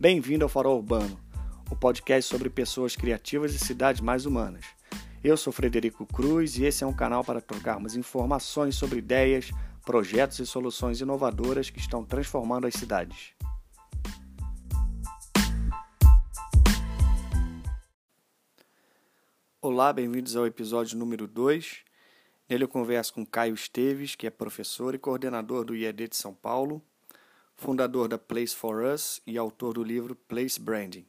Bem-vindo ao Farol Urbano, o podcast sobre pessoas criativas e cidades mais humanas. Eu sou Frederico Cruz e esse é um canal para trocarmos informações sobre ideias, projetos e soluções inovadoras que estão transformando as cidades. Olá, bem-vindos ao episódio número 2. Nele eu converso com Caio Esteves, que é professor e coordenador do IED de São Paulo, fundador da Place for Us e autor do livro Place Branding.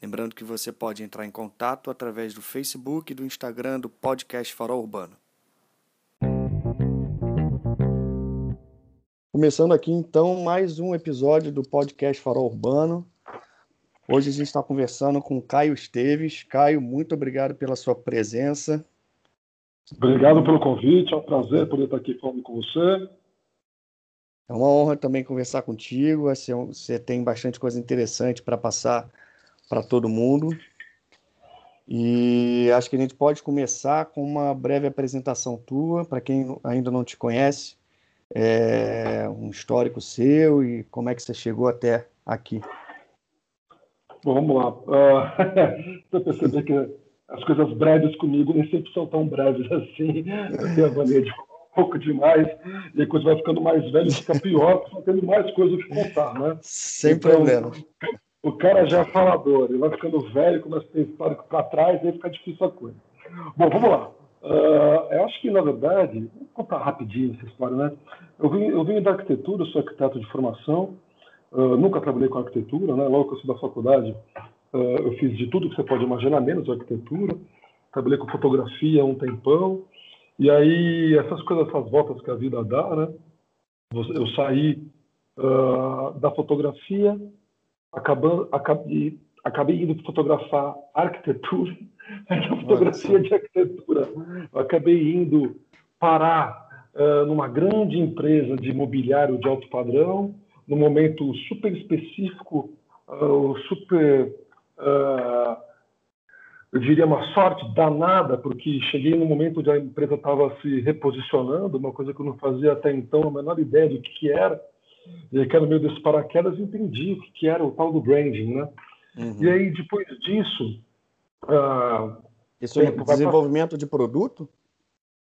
Lembrando que você pode entrar em contato através do Facebook e do Instagram do Podcast Farol Urbano. Começando aqui então mais um episódio do Podcast Farol Urbano. Hoje a gente está conversando com Caio Esteves. Caio, muito obrigado pela sua presença. Obrigado pelo convite, é um prazer poder estar aqui falando com você. É uma honra também conversar contigo. Você tem bastante coisa interessante para passar para todo mundo. E acho que a gente pode começar com uma breve apresentação tua, para quem ainda não te conhece, é, um histórico seu e como é que você chegou até aqui. Bom, vamos lá. Uh, você perceber que as coisas breves comigo nem sempre são tão breves assim. Eu tenho a mania de pouco demais, e coisa vai ficando mais velha, fica pior, só tendo mais coisas que contar, né? Sem então, problema. O cara já é falador, ele vai ficando velho, começa a ter histórico para trás, aí fica difícil a coisa. Bom, vamos lá. Uh, eu acho que, na verdade, vou contar rapidinho essa história, né? Eu vim, eu vim da arquitetura, sou arquiteto de formação, uh, nunca trabalhei com arquitetura, né? Logo que eu sou da faculdade, uh, eu fiz de tudo que você pode imaginar, menos arquitetura. Trabalhei com fotografia um tempão, e aí, essas coisas, essas voltas que a vida dá, né? Eu saí uh, da fotografia, acabando, acabei, acabei indo fotografar arquitetura, a fotografia de arquitetura. Eu acabei indo parar uh, numa grande empresa de mobiliário de alto padrão, num momento super específico, uh, super eu diria, uma sorte danada, porque cheguei no momento onde a empresa estava se reposicionando, uma coisa que eu não fazia até então a menor ideia do que, que era. E aí, no meio desse paraquedas, entendi o que, que era o tal do branding, né? Uhum. E aí, depois disso... Uh, Isso é desenvolvimento de produto?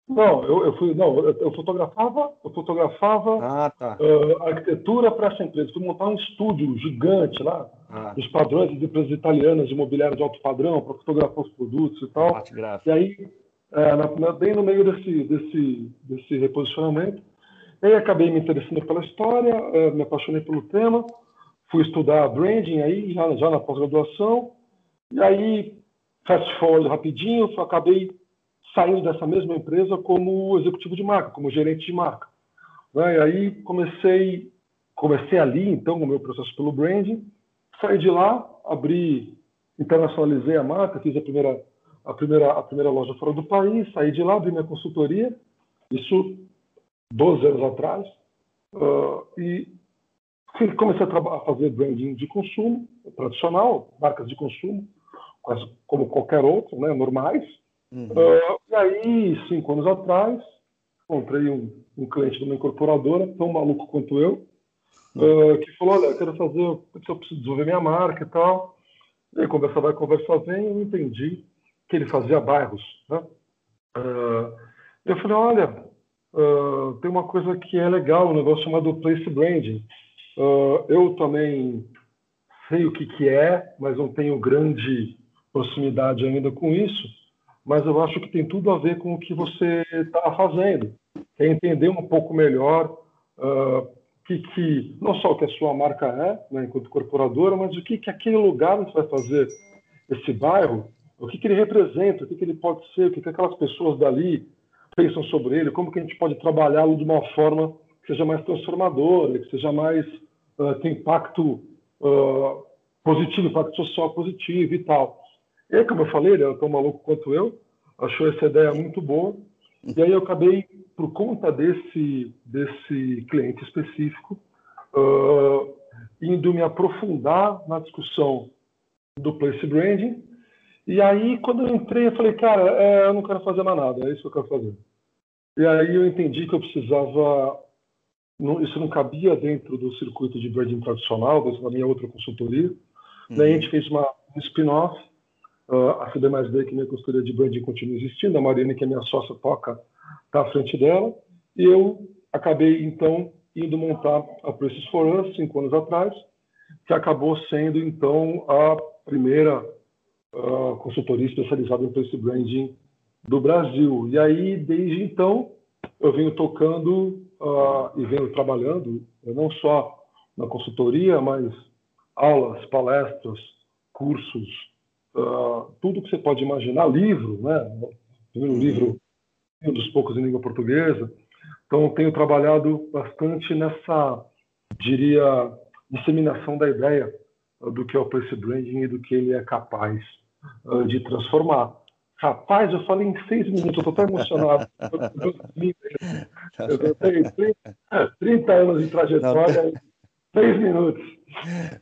Não, eu, eu fui, não, eu, eu, fotografava, eu fotografava ah, tá. uh, arquitetura para essa empresa. Fui montar um estúdio gigante lá, ah. dos padrões de empresas italianas de imobiliário de alto padrão para fotografar os produtos e tal. E aí, é, na, bem no meio desse, desse, desse reposicionamento, aí acabei me interessando pela história, é, me apaixonei pelo tema, fui estudar branding aí já, já na pós-graduação, e aí fast forward rapidinho, acabei saindo dessa mesma empresa como executivo de marca, como gerente de marca. Né? E aí comecei, comecei ali, então, o meu processo pelo branding, saí de lá, abri, internacionalizei a marca, fiz a primeira, a primeira, a primeira loja fora do país, saí de lá, abri minha consultoria, isso 12 anos atrás, uh, e comecei a, a fazer branding de consumo, tradicional, marcas de consumo, como qualquer outro, né, normais, Uhum. Uh, e aí, cinco anos atrás, encontrei um, um, cliente de uma incorporadora, tão maluco quanto eu, uh, que falou: Olha, eu quero fazer, eu preciso desenvolver minha marca e tal. E aí, conversa vai, conversa vem, eu entendi que ele fazia bairros. Né? Uh, eu falei: Olha, tem uma coisa que é legal, um negócio chamado Place Branding. eu também sei o que, que é, mas não tenho grande proximidade ainda com isso mas eu acho que tem tudo a ver com o que você está fazendo. É entender um pouco melhor uh, que, que, não só o que a sua marca é, né, enquanto corporadora, mas o que, que aquele lugar onde vai fazer esse bairro, o que, que ele representa, o que, que ele pode ser, o que, que aquelas pessoas dali pensam sobre ele, como que a gente pode trabalhá-lo de uma forma que seja mais transformadora, que seja mais uh, tem impacto uh, positivo, impacto social positivo e tal. E como eu falei, ele é tão maluco quanto eu, achou essa ideia muito boa. E aí eu acabei, por conta desse, desse cliente específico, uh, indo me aprofundar na discussão do place branding. E aí, quando eu entrei, eu falei, cara, é, eu não quero fazer mais nada, é isso que eu quero fazer. E aí eu entendi que eu precisava não, isso não cabia dentro do circuito de branding tradicional, da minha outra consultoria. Uhum. Daí a gente fez uma, um spin-off, uh, a CD mais B, que minha consultoria de branding continua existindo, a Marina, que é minha sócia, toca, à frente dela, e eu acabei, então, indo montar a Places for Us, cinco anos atrás, que acabou sendo, então, a primeira uh, consultoria especializada em place branding do Brasil. E aí, desde então, eu venho tocando uh, e venho trabalhando, não só na consultoria, mas aulas, palestras, cursos, uh, tudo que você pode imaginar, livro, né? Uhum. livro, um dos poucos em língua portuguesa. Então, tenho trabalhado bastante nessa, diria, disseminação da ideia do que é o place branding e do que ele é capaz uh, de transformar. Rapaz, eu falei em seis minutos, eu estou tão emocionado. eu tenho 30, 30 anos de trajetória em seis minutos.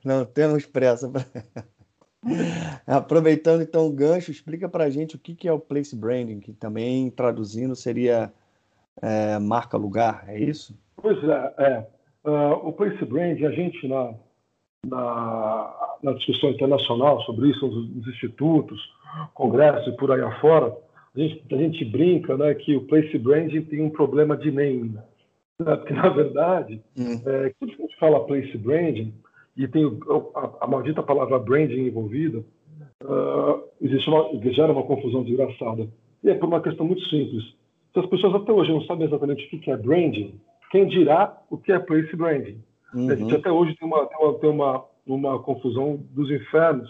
Não temos pressa. Aproveitando então o gancho, explica para a gente o que é o place branding, que também traduzindo seria é, marca lugar, é isso? Pois é, é. Uh, o place branding, a gente na, na, na discussão internacional sobre isso, nos, nos institutos, congressos e por aí afora, a gente, a gente brinca né, que o place branding tem um problema de name. Né? Porque, na verdade, hum. é, quando a gente fala place branding, e tem a, a maldita palavra branding envolvida, uh, existe uma, gera uma confusão desgraçada. E é por uma questão muito simples. Se as pessoas até hoje não sabem exatamente o que é branding, quem dirá o que é place branding? Uhum. A gente uhum. até hoje tem uma, tem uma, tem uma, uma confusão dos infernos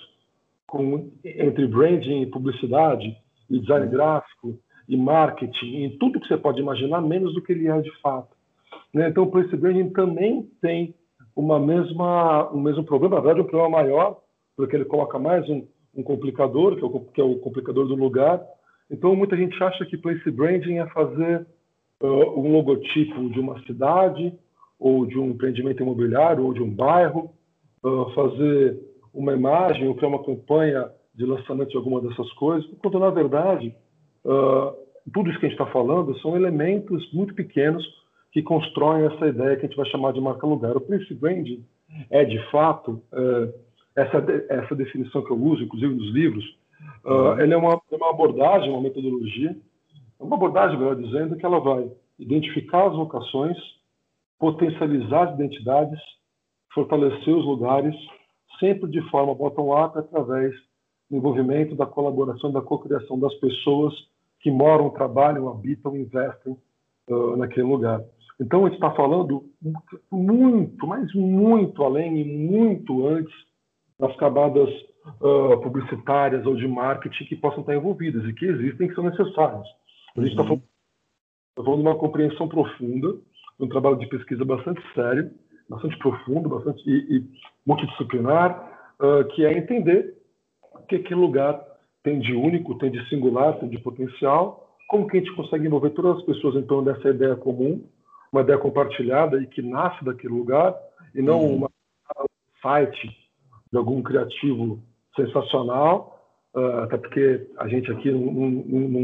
com, entre branding e publicidade, e design uhum. gráfico, e marketing, e tudo que você pode imaginar, menos do que ele é de fato. Né? Então, o place branding também tem uma mesma, um mesmo problema, na verdade, um problema maior, porque ele coloca mais um, um complicador, que é, o, que é, o, complicador do lugar. Então, muita gente acha que place branding é fazer uh, um logotipo de uma cidade, ou de um empreendimento imobiliário, ou de um bairro, uh, fazer uma imagem ou criar uma campanha de lançamento de alguma dessas coisas, quando na verdade uh, tudo isso que a gente está falando são elementos muito pequenos que constroem essa ideia que a gente vai chamar de marca lugar. O Prince Branding é de fato uh, essa essa definição que eu uso, inclusive nos livros, uh, ela é uma, é uma abordagem, uma metodologia, uma abordagem, melhor dizendo, que ela vai identificar as vocações, potencializar as identidades, fortalecer os lugares sempre de forma bottom-up, através do envolvimento, da colaboração, da cocriação das pessoas que moram, trabalham, habitam, investem uh, naquele lugar. Então, a gente está falando muito, mas muito além e muito antes das camadas uh, publicitárias ou de marketing que possam estar envolvidas e que existem e que são necessárias. A gente está uhum. falando, tá falando de uma compreensão profunda, de um trabalho de pesquisa bastante sério, bastante profundo, bastante e, e multidisciplinar, uh, que é entender o que aquele lugar tem de único, tem de singular, tem de potencial, como que a gente consegue envolver todas as pessoas em torno dessa ideia comum, uma ideia compartilhada e que nasce daquele lugar, e não uhum. uma site de algum criativo sensacional, uh, até porque a gente aqui não, não, não,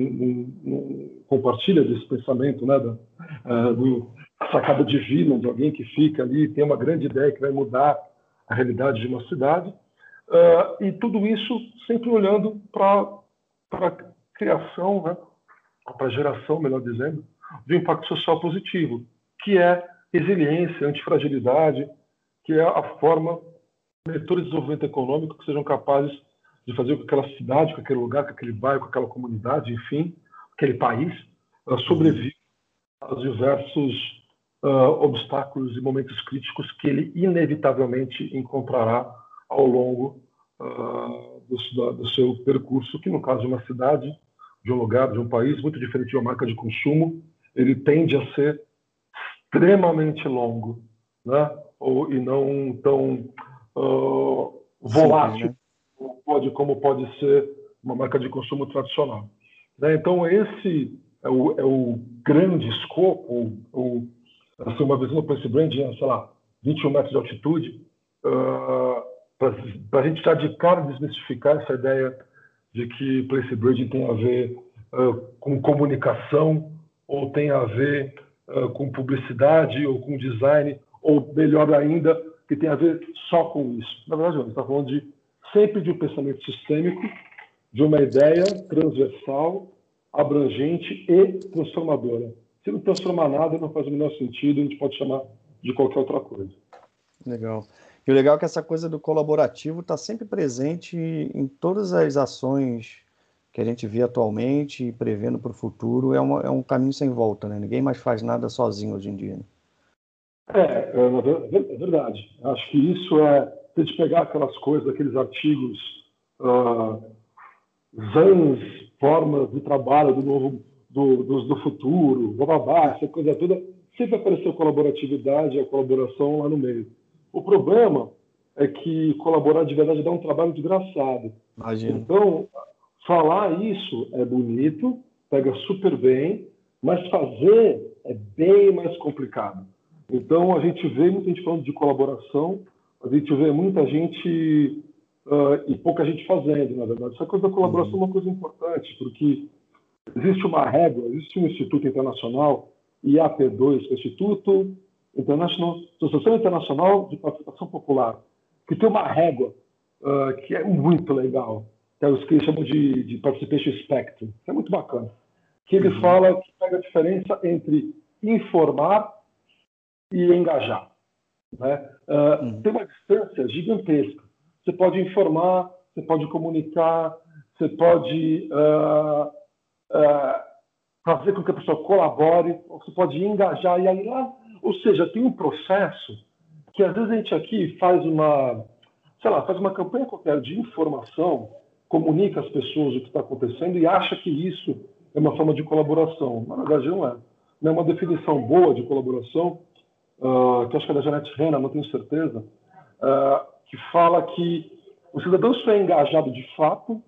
não compartilha desse pensamento né, da, uh, do, sacada divina de alguém que fica ali, tem uma grande ideia que vai mudar a realidade de uma cidade. Uh, e tudo isso sempre olhando para a criação, né, para a geração, melhor dizendo, de um impacto social positivo, que é resiliência, antifragilidade, que é a forma vetores de desenvolvimento econômico que sejam capazes de fazer com que aquela cidade, com aquele lugar, com aquele bairro, com aquela comunidade, enfim, aquele país, uh, sobreviva aos diversos uh, obstáculos e momentos críticos que ele inevitavelmente encontrará ao longo uh, do, do, seu percurso, que no caso de uma cidade, de um lugar, de um país, muito diferente de uma marca de consumo, ele tende a ser extremamente longo, né? Ou, e não tão uh, volátil Sim, né? pode, como pode ser uma marca de consumo tradicional. Né? Então, esse é o, é o grande escopo, o, assim, uma visão do Place Branding, sei lá, 21 metros de altitude, uh, para a gente já de cara desmistificar essa ideia de que Place Branding tem a ver uh, com comunicação ou tem a ver com publicidade ou com design, ou melhor ainda, que tem a ver só com isso. Na verdade, a gente está falando de, sempre de um pensamento sistêmico, de uma ideia transversal, abrangente e transformadora. Se não transformar nada, não faz o menor sentido, a gente pode chamar de qualquer outra coisa. Legal. E o legal é que essa coisa do colaborativo está sempre presente em todas as ações que a gente vê atualmente e prevendo para o futuro. É, uma, é um caminho sem volta, né? Ninguém mais faz nada sozinho hoje em dia. Né? É, é, é, verdade. Acho que isso é. Se a gente pegar aquelas coisas, aqueles artigos, uh, zans, formas de trabalho do novo, do, do, do futuro, bababá, essa coisa toda, sempre apareceu colaboratividade e a colaboração lá no meio. O problema é que colaborar de verdade dá um trabalho desgraçado. Imagina. Então, falar isso é bonito, pega super bem, mas fazer é bem mais complicado. Então, a gente vê muita gente falando de colaboração, a gente vê muita gente uh, e pouca gente fazendo, na verdade. Essa coisa da colaboração é uma coisa importante, porque existe uma régua, existe um Instituto Internacional, IAP2, que é Instituto International, Associação Internacional de Participação Popular, que tem uma régua uh, que é muito legal, que é o que chamam de, de Participation Spectrum, que é muito bacana, que ele uhum. fala que pega a diferença entre informar e engajar. Né? Uh, uhum. Tem uma distância gigantesca. Você pode informar, você pode comunicar, você pode uh, fazer com que a pessoa colabore, você pode engajar e aí lá ou seja, tem um processo que às vezes a gente aqui faz uma, sei lá, faz uma campanha qualquer de informação, comunica às pessoas o que está acontecendo e acha que isso é uma forma de colaboração. Na verdade, não é. Não é uma definição boa de colaboração, uh, que acho que é da Janete Rena, não tenho certeza, uh, que fala que o cidadão só é engajado de fato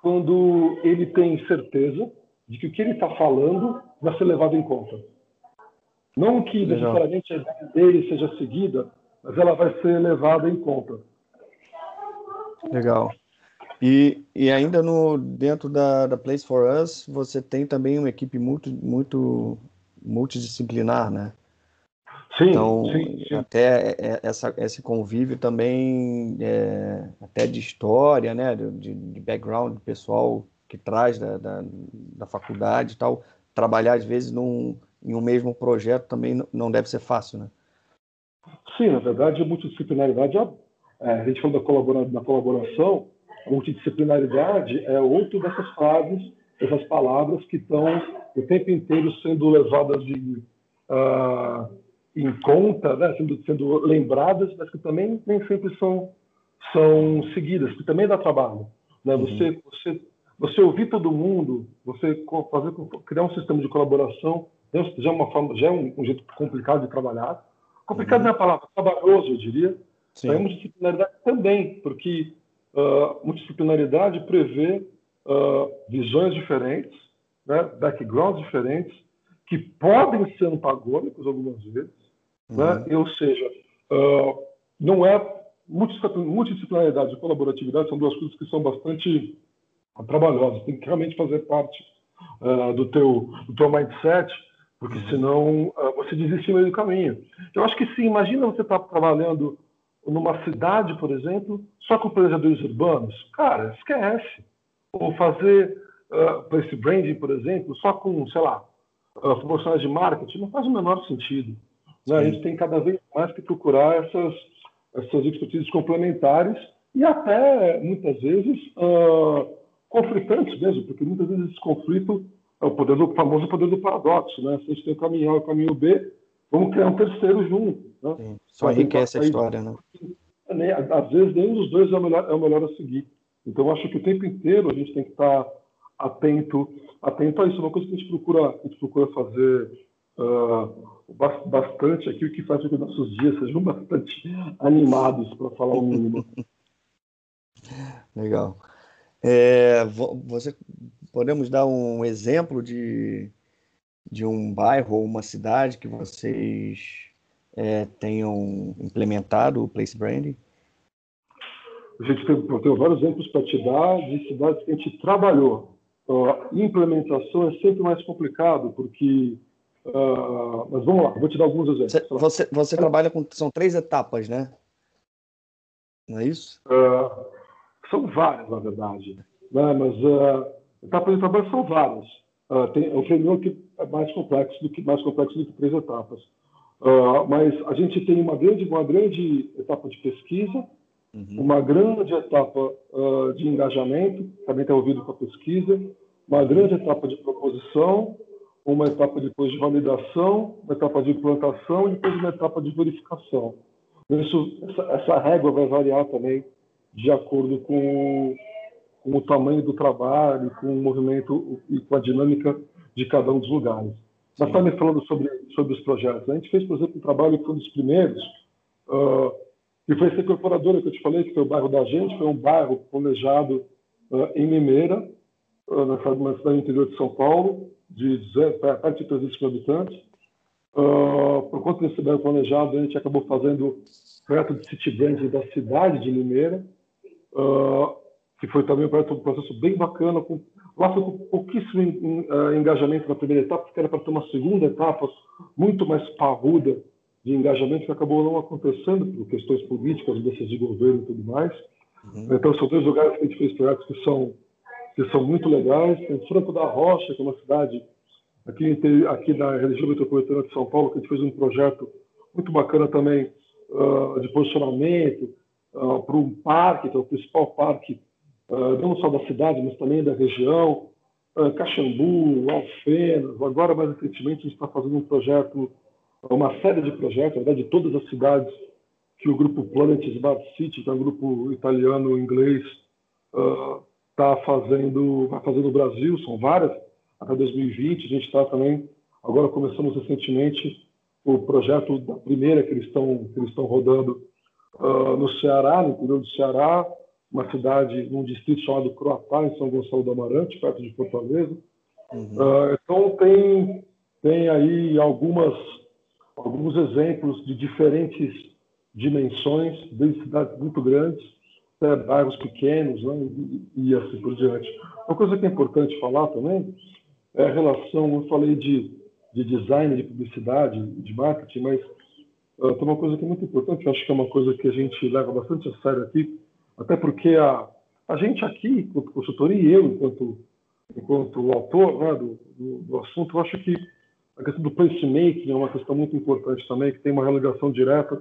quando ele tem certeza de que o que ele está falando vai ser levado em conta. Não que necessariamente a ideia dele seja seguida, mas ela vai ser levada em conta. Legal. E, e ainda no dentro da, da Place for Us, você tem também uma equipe muito, muito multidisciplinar, né? Sim, então, sim, sim. até essa, esse convívio também, é, até de história, né, de, de background pessoal que traz da, da, da faculdade e tal, trabalhar às vezes num, em um mesmo projeto também não deve ser fácil, né? Sim, na verdade, a multidisciplinaridade, é, a gente falou da, colabora, da colaboração, a multidisciplinaridade é outro dessas frases, dessas palavras que estão o tempo inteiro sendo levadas de, uh, em conta, né? sendo, sendo lembradas, mas que também nem sempre são, são seguidas, que também dá trabalho. Né? Uhum. Você, você, você ouvir todo mundo, você fazer, criar um sistema de colaboração já é uma forma, já é um, um jeito complicado de trabalhar. Complicado uhum. não é a palavra, trabalhoso, eu diria. Sim. É multidisciplinaridade também, porque uh, multidisciplinaridade prevê uh, visões diferentes, né, backgrounds diferentes, que podem ser antagônicos algumas vezes, uhum. né? ou seja, uh, não é multidisciplinaridade e colaboratividade são duas coisas que são bastante trabalhosas, tem que realmente fazer parte uh, do teu do teu mindset porque uhum. senão uh, você desiste no meio do caminho. Eu acho que sim, imagina você estar tá trabalhando numa cidade, por exemplo, só com planejadores urbanos. Cara, esquece. Ou fazer uh, para esse branding, por exemplo, só com, sei lá, uh, de marketing, não faz o menor sentido. Né? A gente tem cada vez mais que procurar essas, essas expertises complementares e até, muitas vezes, uh, conflitantes mesmo, porque muitas vezes esse conflito é o poder do o famoso poder do paradoxo, né? Se a gente tem o caminho A e o caminho B, vamos criar um terceiro junto. Né? Sim, só enriquece a história, né? Às vezes nenhum dos dois é o melhor, é o melhor a seguir. Então acho que o tempo inteiro a gente tem que estar atento, atento a isso. É uma coisa que a gente procura, a gente procura fazer uh, bastante aqui, o que faz com que nossos dias sejam bastante animados, para falar o mínimo. Legal. É, você podemos dar um exemplo de, de um bairro ou uma cidade que vocês é, tenham implementado o Place Branding? A gente tem, tem vários exemplos para te dar de cidades que a gente trabalhou. A implementação é sempre mais complicado, porque Uh, mas vamos lá, vou te dar alguns exemplos. Você, você, você trabalha com. São três etapas, né? Não é isso? Uh, são várias, na verdade. Né? Mas uh, etapas de trabalho são várias. Uh, tem, o framework é mais complexo do que mais complexo do que três etapas. Uh, mas a gente tem uma grande, uma grande etapa de pesquisa, uhum. uma grande etapa uh, de engajamento, também está ouvido com a pesquisa, uma grande etapa de proposição, uma etapa depois de validação, uma etapa de implantação e depois uma etapa de verificação. Isso, essa, essa régua vai variar também de acordo com, com, o tamanho do trabalho, com o movimento e com a dinâmica de cada um dos lugares. Mas está me falando sobre, sobre os projetos. A gente fez, por exemplo, um trabalho que foi um dos primeiros, uh, que foi essa incorporadora que eu te falei, que foi o bairro da gente, foi um bairro planejado uh, em Limeira, uh, na cidade interior de São Paulo, de perto de 300 mil habitantes. Uh, por conta desse bairro planejado, a gente acabou fazendo projeto de city branding da cidade de Limeira, uh, que foi também um processo bem bacana. Com, lá foi com pouquíssimo uh, engajamento na primeira etapa, porque era para ter uma segunda etapa muito mais parruda de engajamento, que acabou não acontecendo por questões políticas, mudanças de governo e tudo mais. Uhum. Então, são dois lugares que a gente fez projetos que são, que são muito legais. Tem Franco da Rocha, que é uma cidade aqui, aqui da região metropolitana de São Paulo, que a gente fez um projeto muito bacana também uh, de posicionamento, uh, para um parque, que é o principal parque, uh, não só da cidade, mas também da região, uh, Caxambu, Alfenas. Agora, mais recentemente, a gente está fazendo um projeto, uma série de projetos, na verdade, de todas as cidades que o grupo Planet Smart City, que é um grupo italiano-inglês, está fazendo, vai fazer no Brasil, são várias, até 2020. A gente está também, agora começamos recentemente o projeto da primeira que eles estão que eles estão rodando uh, no Ceará, no interior do Ceará, uma cidade, num distrito chamado Croatá, em São Gonçalo do Amarante, perto de Fortaleza. Uhum. Uh, então tem tem aí algumas alguns exemplos de diferentes dimensões, desde cidades muito grandes até bairros pequenos, né, e, e assim por diante. Uma coisa que é importante falar também é a relação, eu falei de, de design, de publicidade, de marketing, mas uh, tem uma coisa que é muito importante, eu acho que é uma coisa que a gente leva bastante a sério aqui, até porque a, a gente aqui, enquanto consultoria, e eu, enquanto, enquanto autor né, do, do, do, assunto, eu acho que a questão do placemaking é uma questão muito importante também, que tem uma relação direta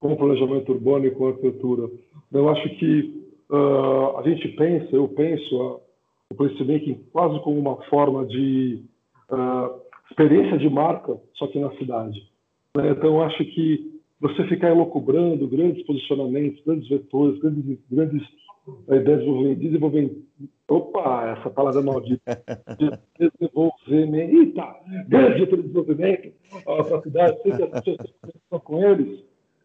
com o planejamento urbano e com a arquitetura. Eu acho que uh, a gente pensa, eu penso o placemaking quase como uma forma de uh, experiência de marca, só que na cidade. Né? Então, acho que você ficar elocubrando grandes posicionamentos, grandes vetores, grandes, grandes eh, ideias de desenvolvimento. Opa, essa palavra maldita. Desenvolvimento. Eita, grande desenvolvimento a cidade, sempre as pessoas estão com eles.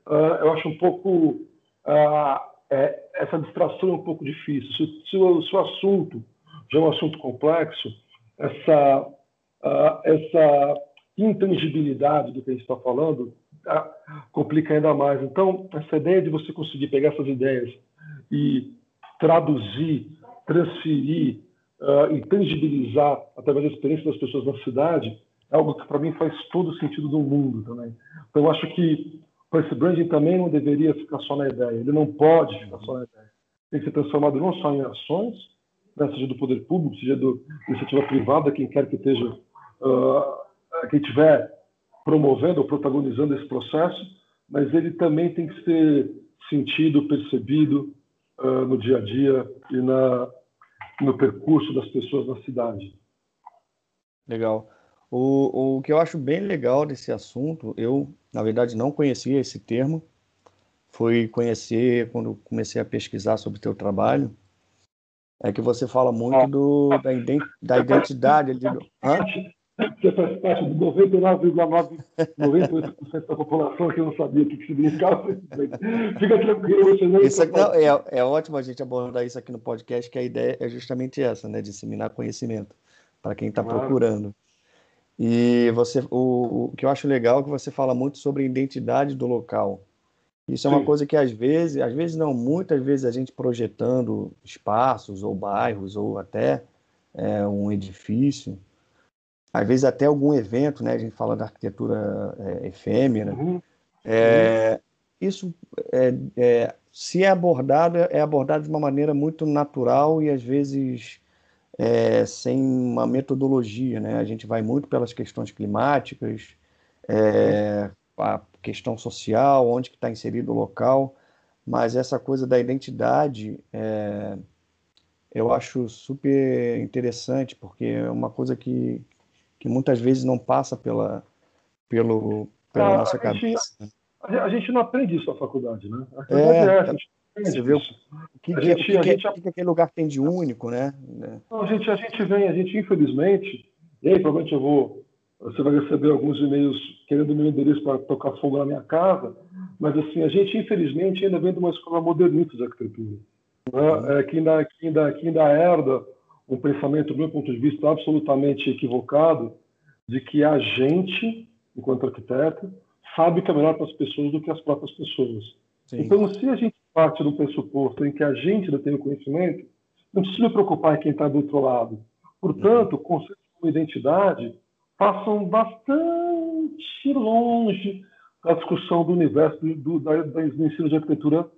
Uh, eu acho um pouco. Uh, é, essa distração é um pouco difícil. Se, se, o, se o assunto já é um assunto complexo, essa, uh, essa intangibilidade do que a gente está falando? Complica ainda mais. Então, essa ideia de você conseguir pegar essas ideias e traduzir, transferir uh, e tangibilizar através da experiência das pessoas na cidade é algo que para mim faz todo o sentido do mundo também. Então, eu acho que esse branding também não deveria ficar só na ideia, ele não pode ficar só na ideia. Tem que ser transformado não só em ações, né, seja do poder público, seja da iniciativa privada, quem quer que esteja, uh, quem estiver promovendo ou protagonizando esse processo, mas ele também tem que ser sentido, percebido uh, no dia a dia e na, no percurso das pessoas na cidade. Legal. O, o que eu acho bem legal desse assunto, eu, na verdade, não conhecia esse termo, foi conhecer quando comecei a pesquisar sobre o teu trabalho, é que você fala muito do, da, ident, da identidade ali do. Hã? Você faz parte do 99,98% da população que não sabia o que significava. Fica tranquilo, você não. Isso aqui, não, é, é ótimo a gente abordar isso aqui no podcast, que a ideia é justamente essa, né? Disseminar conhecimento para quem está claro. procurando. E você, o, o que eu acho legal é que você fala muito sobre a identidade do local. Isso é uma Sim. coisa que às vezes, às vezes não, muitas vezes a gente projetando espaços ou bairros ou até é, um edifício, às vezes até algum evento, né? A gente fala da arquitetura é, efêmera. Uhum. É, isso, é, é, se é abordado, é abordado de uma maneira muito natural e às vezes é, sem uma metodologia, né? A gente vai muito pelas questões climáticas, é, a questão social, onde que está inserido o local, mas essa coisa da identidade é, eu acho super interessante, porque é uma coisa que, que muitas vezes não passa pela, pelo, pela ah, nossa cabeça. Gente, a gente não aprende isso na faculdade, né? A é, é a gente você vê o que, a gente, que, a gente, que, aquele lugar tem de único, né? Não, a, gente, a gente vem, a gente infelizmente, e aí provavelmente eu vou, você vai receber alguns e-mails querendo meu endereço para tocar fogo na minha casa, mas assim, a gente infelizmente ainda vem de uma escola modernista de arquitetura né, é, que, ainda, que, ainda, que ainda herda um pensamento, do meu ponto de vista, absolutamente equivocado, de que a gente, enquanto arquiteto, sabe que é melhor para as pessoas do que as próprias pessoas. Sim. Então, se a gente parte do pressuposto em que a gente ainda tem o conhecimento, não precisa me preocupar em quem está do outro lado. Portanto, conceitos como identidade passam bastante longe da discussão do universo do, do, da, do ensino de arquitetura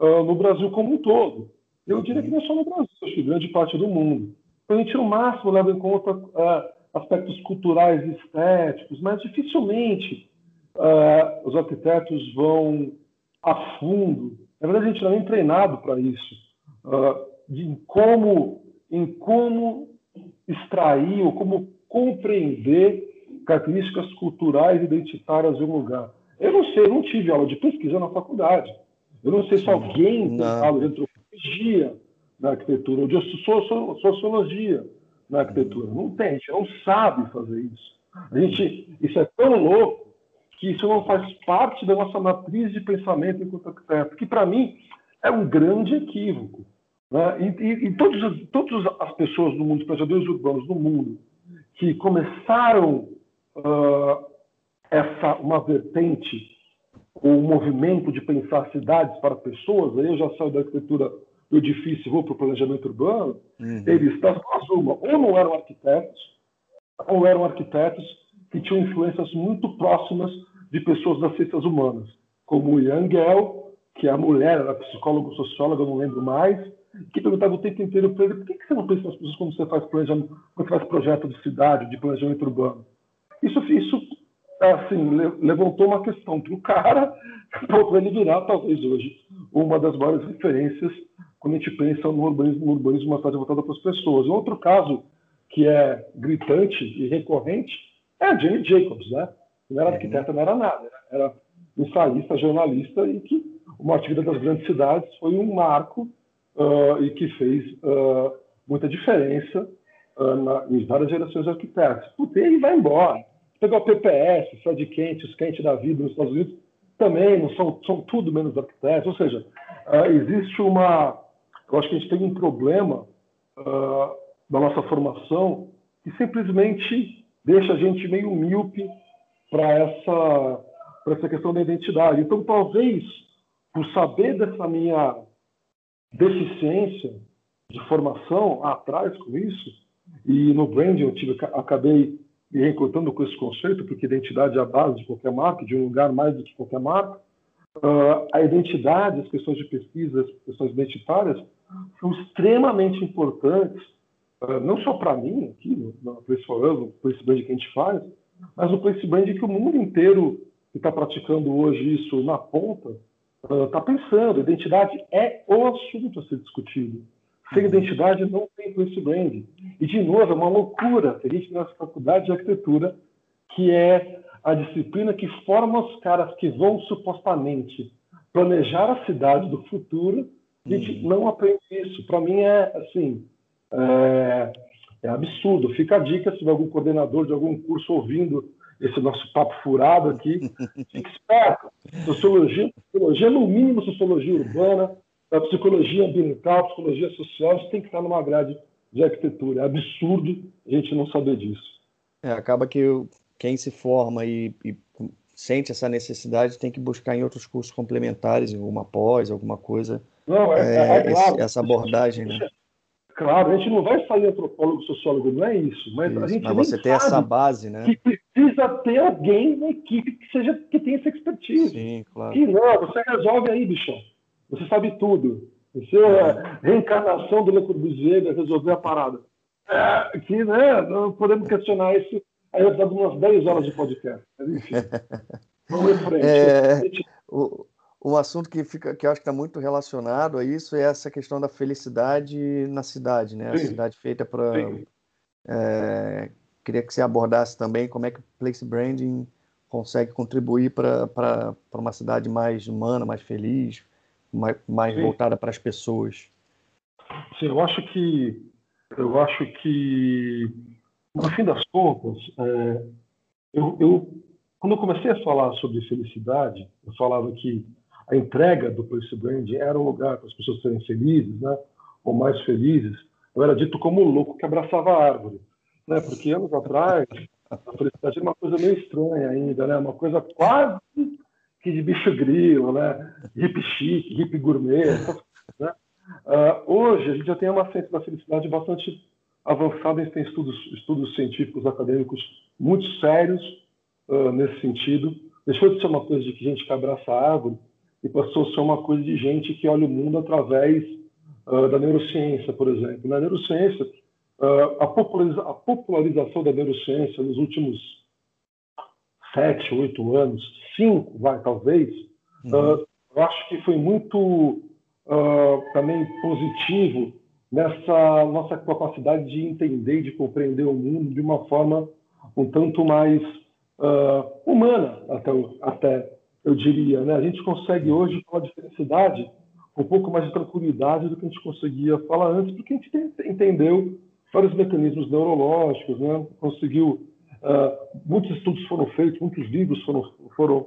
uh, no Brasil como um todo. Eu diria que não é só no Brasil, acho que grande parte do mundo. Então, a gente, no máximo, leva em conta uh, aspectos culturais e estéticos, mas dificilmente uh, os arquitetos vão a fundo. Na verdade, a gente não é treinado para isso, de, em, como, em como extrair ou como compreender características culturais e identitárias de um lugar. Eu não sei, eu não tive aula de pesquisa na faculdade. Eu não sei se alguém tem aula de antropologia na arquitetura ou de sociologia na arquitetura. Não tem, a gente não sabe fazer isso. A gente, isso é tão louco que isso não faz parte da nossa matriz de pensamento enquanto arquiteto, que para mim é um grande equívoco. Né? E, e, e todas, todas as pessoas do mundo, os planejadores urbanos do mundo, que começaram uh, essa uma vertente o movimento de pensar cidades para pessoas, aí eu já saio da arquitetura do edifício e vou para o planejamento urbano, uhum. eles, das duas uma, ou não eram arquitetos, ou eram arquitetos que tinham influências muito próximas de pessoas das ciências humanas, como o Yangel, que é a mulher, era psicólogo, socióloga, eu não lembro mais, que perguntava o tempo inteiro para ele, por que, que você não pensa nas pessoas quando você faz planejamento, quando você faz projeto de cidade, de planejamento urbano? Isso, isso assim, levantou uma questão para o cara, para ele virar, talvez hoje, uma das maiores referências quando a gente pensa no urbanismo, no urbanismo uma cidade voltada para as pessoas. Outro caso que é gritante e recorrente é a Jane Jacobs, né? Não era arquiteta, não era nada, era ensaísta, jornalista e que uma atividade das grandes cidades foi um marco uh, e que fez uh, muita diferença uh, na, em várias gerações de arquitetos. Puta, ele vai embora Pegar o PPS, Fred Kent, os Kent da vida nos Estados Unidos, também não são, são tudo menos arquitetos. Ou seja, uh, existe uma. Eu acho que a gente tem um problema uh, da nossa formação que simplesmente deixa a gente meio míope para essa, essa questão da identidade. Então, talvez, por saber dessa minha deficiência de formação atrás com isso, e no branding eu tive, acabei e reencontrando com esse conceito, porque identidade é a base de qualquer marca, de um lugar mais do que qualquer marca, uh, a identidade, as questões de pesquisa, as questões identitárias são extremamente importantes, uh, não só para mim, aqui no, no Place for Us, no Place Brand que a gente faz, mas no Place Brand que o mundo inteiro que está praticando hoje isso na ponta está uh, pensando. Identidade é o assunto a ser discutido. Sem identidade não tem place brand. E, de novo, é uma loucura a gente nessa faculdade de arquitetura, que é a disciplina que forma os caras que vão supostamente planejar a cidade do futuro. A gente uhum. não aprende isso. Para mim é assim, é, é, absurdo. Fica a dica se tiver algum coordenador de algum curso ouvindo esse nosso papo furado aqui. Fique esperto. Sociologia, sociologia, no mínimo sociologia urbana, a psicologia ambiental, a psicologia social, isso tem que estar numa grade de arquitetura. É absurdo a gente não saber disso. É, acaba que quem se forma e, e, sente essa necessidade tem que buscar em outros cursos complementares, alguma pós, alguma coisa. Não, é, é, é, é claro. essa abordagem, né? Claro, a gente não vai sair antropólogo, sociólogo, não é isso. Mas, isso, a gente mas você tem essa base, né? Que precisa ter alguém na equipe que seja que tenha essa expertise. Sim, claro. Que não, você resolve aí, bichão. Você sabe tudo. Você é a reencarnação do Le Corbusier resolver a parada. É, que, né, não podemos questionar isso. Aí eu dado umas 10 horas de podcast. Enfim, vamos em frente. É, o, um assunto que, fica, que eu acho que está muito relacionado a isso é essa questão da felicidade na cidade, né? A cidade feita para. É, queria que você abordasse também como é que o place branding consegue contribuir para uma cidade mais humana, mais feliz, mais, mais voltada para as pessoas. Sim, eu acho que eu acho que no fim das contas, é, eu, eu quando eu comecei a falar sobre felicidade, eu falava que a entrega do Police Brand era um lugar para as pessoas serem felizes, né? ou mais felizes. Eu era dito como o louco que abraçava a árvore, né? porque anos atrás a felicidade era uma coisa meio estranha ainda, né? uma coisa quase que de bicho grilo, né? hip chique, hip gourmet. Né? Uh, hoje a gente já tem uma ciência da felicidade bastante avançada, a gente tem estudos, estudos científicos acadêmicos muito sérios uh, nesse sentido. Deixou de ser uma coisa de que gente que abraça a árvore e passou a ser uma coisa de gente que olha o mundo através uh, da neurociência, por exemplo. Na neurociência, a, populariza a, popularização da neurociência nos últimos sete, oito anos, cinco, vai, talvez, uhum. uh, eu acho que foi muito também positivo nessa nossa capacidade de entender de compreender o mundo de uma forma um tanto mais humana, até, até eu diria. Né? A gente consegue hoje falar de felicidade com um pouco mais de tranquilidade do que a gente conseguia falar antes, porque a gente entendeu vários mecanismos neurológicos, né? conseguiu. Uh, muitos estudos foram feitos, muitos livros foram, foram,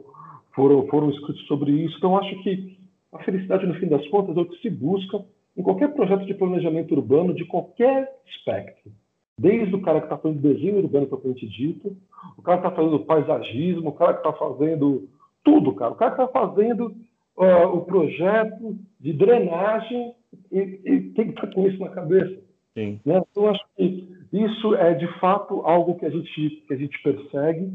foram, foram escritos sobre isso. Então, acho que a felicidade, no fim das contas, é o que se busca em qualquer projeto de planejamento urbano de qualquer espectro. Desde o cara que está fazendo desenho urbano propriamente dito, o cara que está fazendo paisagismo, o cara que está fazendo tudo, cara. O cara está fazendo uh, o projeto de drenagem e, e tem que estar tá com isso na cabeça. Né? Então, acho que isso é, de fato, algo que a gente, que a gente persegue.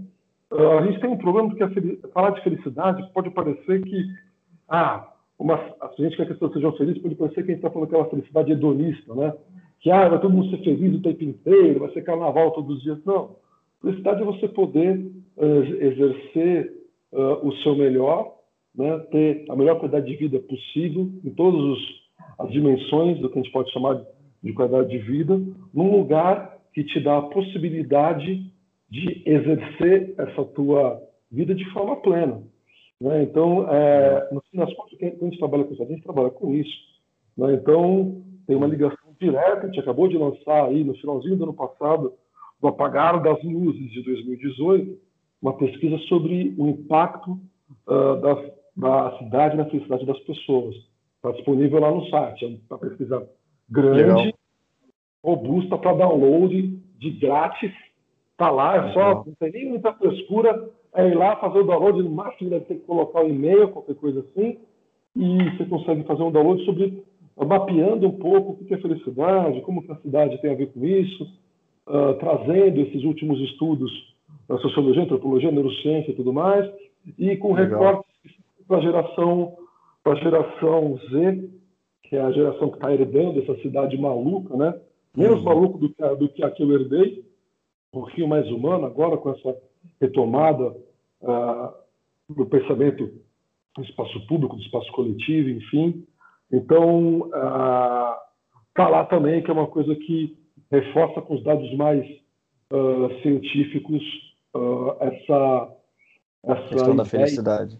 Uh, a gente tem um problema porque falar de felicidade pode parecer que, ah, uma, a gente quer que as pessoas sejam felizes, pode parecer que a gente está falando aquela felicidade hedonista, né? Que, ah, vai todo mundo ser feliz o tempo inteiro, vai ser carnaval todos os dias. Não. Felicidade é você poder uh, exercer uh, o seu melhor, né, ter a melhor qualidade de vida possível em todas as dimensões do que a gente pode chamar de qualidade de vida, num lugar que te dá a possibilidade de exercer essa tua vida de forma plena. Né? Então, é, no fim das contas, quando a gente trabalha com isso, a gente trabalha com isso. Né? Então, tem uma ligação direta, a gente acabou de lançar aí no finalzinho do ano passado, do apagar das luzes de 2018, uma pesquisa sobre o impacto uh, da, da cidade na felicidade das pessoas. Está disponível lá no site. É uma pesquisa grande, Legal. robusta para download, de grátis. Está lá, é só, não tem nem muita frescura. É ir lá fazer o download, no máximo deve ter que colocar o um e-mail, qualquer coisa assim. E você consegue fazer um download sobre mapeando um pouco o que é felicidade, como que a cidade tem a ver com isso, uh, trazendo esses últimos estudos na sociologia, antropologia, neurociência e tudo mais, e com Legal. recortes para a geração, para a geração Z, que é a geração que está herdando essa cidade maluca, né? Menos uhum. maluco do que, a, do que a que eu herdei, um pouquinho mais humano agora com essa retomada uh, do pensamento do espaço público, do espaço coletivo, enfim. Então, está uh, lá também, que é uma coisa que reforça com os dados mais uh, científicos essa, essa questão ideia, da felicidade.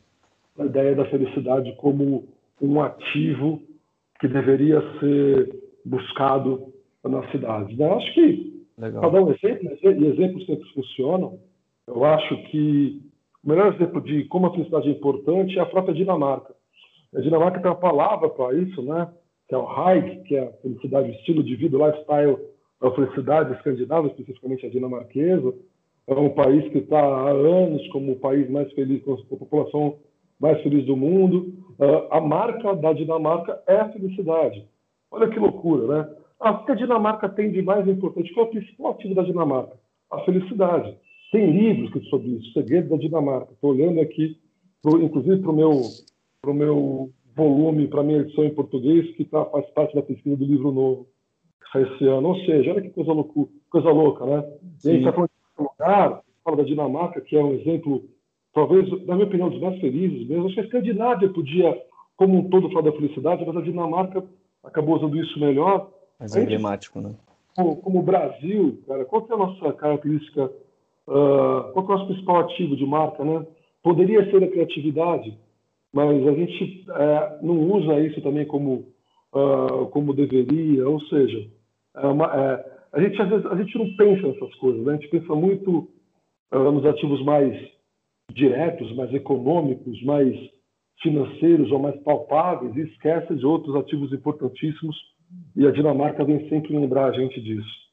A ideia da felicidade como um ativo que deveria ser buscado na cidade. Né? Eu acho que, para dar um exemplo, e exemplos sempre funcionam, eu acho que o melhor exemplo de como a felicidade é importante é a própria Dinamarca. A Dinamarca tem uma palavra para isso, né? que é o High, que é a felicidade, o estilo de vida, o lifestyle a felicidade escandinava, especificamente a dinamarquesa. É um país que está há anos como o país mais feliz, com a população mais feliz do mundo. Uh, a marca da Dinamarca é a felicidade. Olha que loucura, né? Ah, o que a Dinamarca tem de mais importante? Qual é o principal ativo da Dinamarca? A felicidade. Tem livros sobre isso, Segredo da Dinamarca. Estou olhando aqui, pro, inclusive para o meu, pro meu volume, para a minha edição em português, que tá, faz parte da pesquisa do livro novo esse ano. Ou seja, olha que coisa, louco, coisa louca, né? Sim. E a gente está falando de lugar, fala da Dinamarca, que é um exemplo, talvez, na minha opinião, dos mais felizes mesmo. Acho que a Escandinávia podia, como um todo, falar da felicidade, mas a Dinamarca acabou usando isso melhor. Mais emblemático, né? Como, como o Brasil, cara, qual que é a nossa característica, uh, qual que é o nosso principal ativo de marca, né? Poderia ser a criatividade, mas a gente uh, não usa isso também como, uh, como deveria, ou seja, é uma, é, a, gente, às vezes, a gente não pensa nessas coisas, né? a gente pensa muito nos ativos mais diretos, mais econômicos, mais financeiros ou mais palpáveis e esquece de outros ativos importantíssimos e a Dinamarca vem sempre lembrar a gente disso.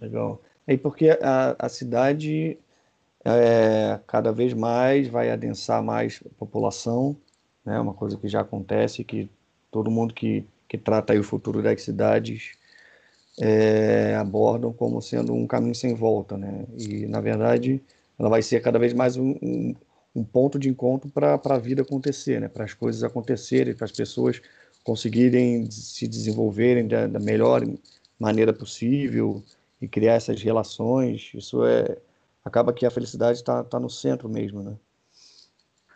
Legal. E porque a, a cidade é, cada vez mais vai adensar mais a população, né? Uma coisa que já acontece, que todo mundo que, que trata o futuro das cidades é, abordam como sendo um caminho sem volta, né? E na verdade ela vai ser cada vez mais um, um, um ponto de encontro para a vida acontecer, né? Para as coisas acontecerem, para as pessoas conseguirem se desenvolverem da, da, melhor maneira possível e criar essas relações. Isso é acaba que a felicidade está tá no centro mesmo, né?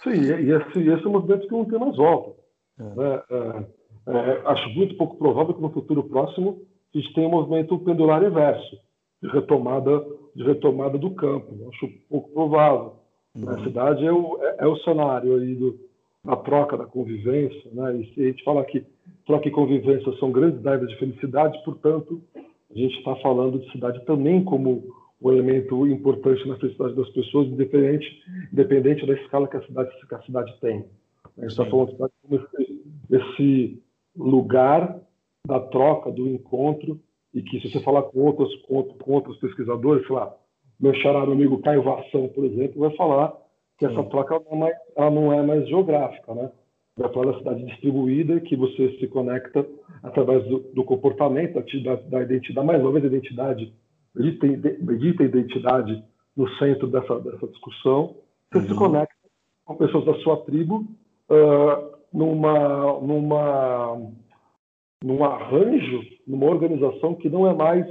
Sim, e esse, esse é um movimento que não tem mais volta. É. Né? É, é, acho muito pouco provável que no futuro próximo a gente tenha um movimento pendular inverso de retomada de retomada do campo. Acho pouco provável. Uhum. A cidade é o, é, é o cenário aí do, na troca da convivência, né? E se a gente fala que troca e convivência são grandes drivers de felicidade, portanto, a gente está falando de cidade também como um elemento importante na felicidade das pessoas, independente, independente da escala que a cidade, que a cidade tem. A gente está falando de cidade como esse, esse, lugar da troca, do encontro, e que se você falar com outros, com, com outros pesquisadores, sei lá, meu charado amigo Caio Vassão, por exemplo, vai falar que essa troca não é mais, ela não é mais geográfica, né? Vai falar da cidade distribuída, que você se conecta através do, do comportamento, da, da, identidade, mais uma vez a identidade, medita identidade no centro dessa, dessa discussão. Você uhum. se conecta com pessoas da sua tribo uh, numa, numa, num arranjo, numa organização que não é mais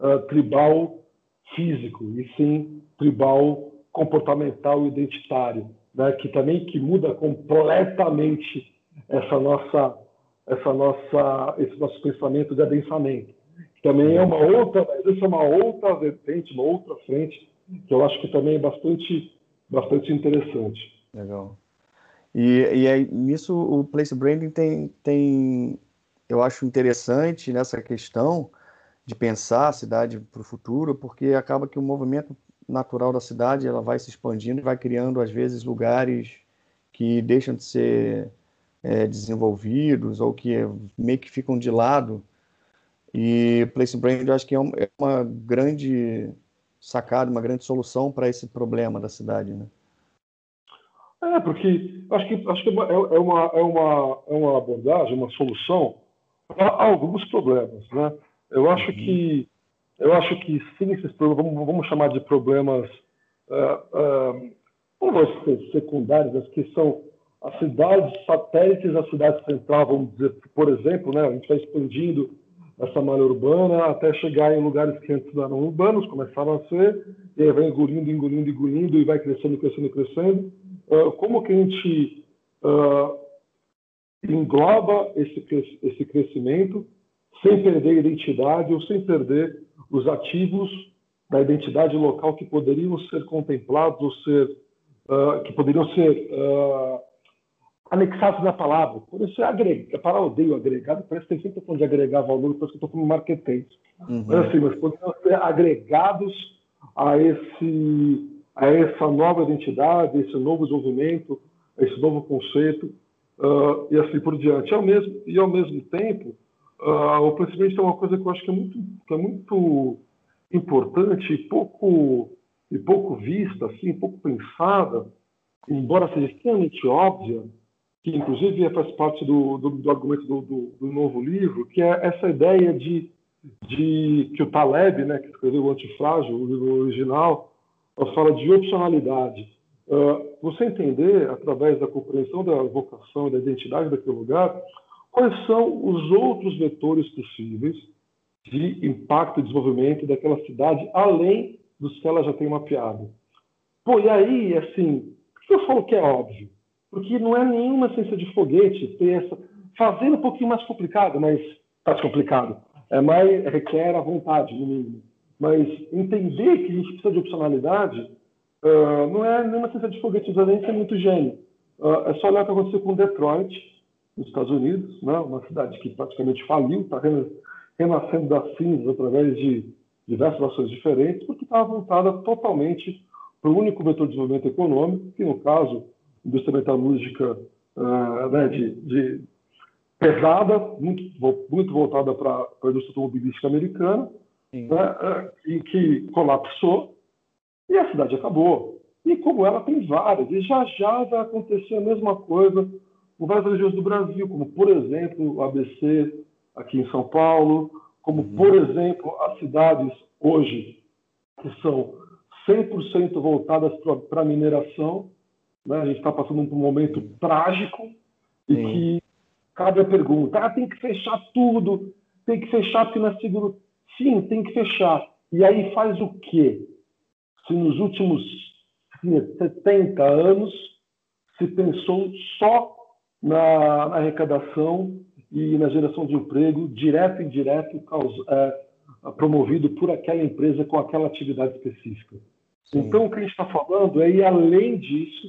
uh, tribal físico, e sim tribal comportamental identitário, né, que também que muda completamente essa nossa, essa nossa, esse nosso pensamento de adensamento. Também é uma outra, essa é uma outra vertente, uma outra frente que eu acho que também é bastante, bastante interessante. Legal. E, e aí, nisso o place branding tem, tem, eu acho interessante nessa questão de pensar a cidade para o futuro, porque acaba que o movimento natural da cidade, ela vai se expandindo vai criando, às vezes, lugares que deixam de ser é, desenvolvidos ou que meio que ficam de lado. E Place Brand, eu acho que é, é uma grande sacada, uma grande solução para esse problema da cidade, né? É, porque acho que, acho que é, uma, é, uma, é, uma, é abordagem, uma solução para alguns problemas, né? Eu acho uhum. que eu acho que sim, esses problemas, vamos, vamos chamar de problemas, uh, uh, não secundários, mas que são as cidades satélites da cidade central, vamos dizer, por exemplo, né, a gente vai expandindo essa malha urbana até chegar em lugares que antes eram urbanos, começaram a ser, e aí vai engolindo, engolindo, engolindo, e vai crescendo, crescendo, crescendo. Uh, como que a gente uh, engloba esse, esse crescimento sem perder a identidade ou sem perder os ativos da identidade local que poderiam ser contemplados ou ser uh, que poderiam ser uh, anexados na palavra. Por isso é a palavra odeio agregado, parece que tem sempre falando de agregar valor, parece que eu estou falando marketing. Uhum. Mas assim, mas poderiam ser agregados a esse a essa nova identidade, esse novo desenvolvimento, esse novo conceito uh, e assim por diante. Ao mesmo, e ao mesmo tempo, Uh, o crescimento é uma coisa que eu acho que é muito, que é muito importante e pouco, e pouco vista, assim, pouco pensada, embora seja extremamente óbvia, que inclusive faz parte do, do, do argumento do, do, do, novo livro, que é essa ideia de de que o Taleb, né, que escreveu o Antifrágil, o livro original, fala de opcionalidade. Uh, você entender, através da compreensão da vocação da identidade daquele lugar, quais são os outros vetores possíveis de impacto e desenvolvimento daquela cidade, além dos que ela já tem mapeado. Pô, e aí, assim, por que eu falo que é óbvio? Porque não é nenhuma ciência de foguete ter essa. Fazendo um pouquinho mais complicado, mas tá complicado. É mais, requer a vontade, no mínimo. Mas entender que a gente precisa de opcionalidade uh, não é nenhuma ciência de foguete, não nem ser muito gênio. Uh, é só olhar o que aconteceu com Detroit, nos Estados Unidos, né? uma cidade que praticamente faliu, está renascendo das cinzas através de diversas ações diferentes, porque estava voltada totalmente para o único vetor de desenvolvimento econômico, que no caso, indústria metalúrgica uh, né, de, de, pesada, muito, muito voltada para a indústria automobilística americana, né, uh, e que colapsou, e a cidade acabou. E como ela tem várias, e já já vai acontecer a mesma coisa com várias regiões do Brasil, como, por exemplo, o ABC aqui em São Paulo, como, uhum. por exemplo, as cidades hoje que são 100% voltadas para a mineração. Né? A gente está passando por um momento trágico e Sim. que cabe a pergunta: ah, tem que fechar tudo, tem que fechar porque não é seguro. Sim, tem que fechar. E aí faz o quê? Se nos últimos 70 anos se pensou só na, arrecadação e na geração de emprego, direto e indireto, é, promovido por aquela empresa com aquela atividade específica. Sim. Então, o que a gente está falando é ir além disso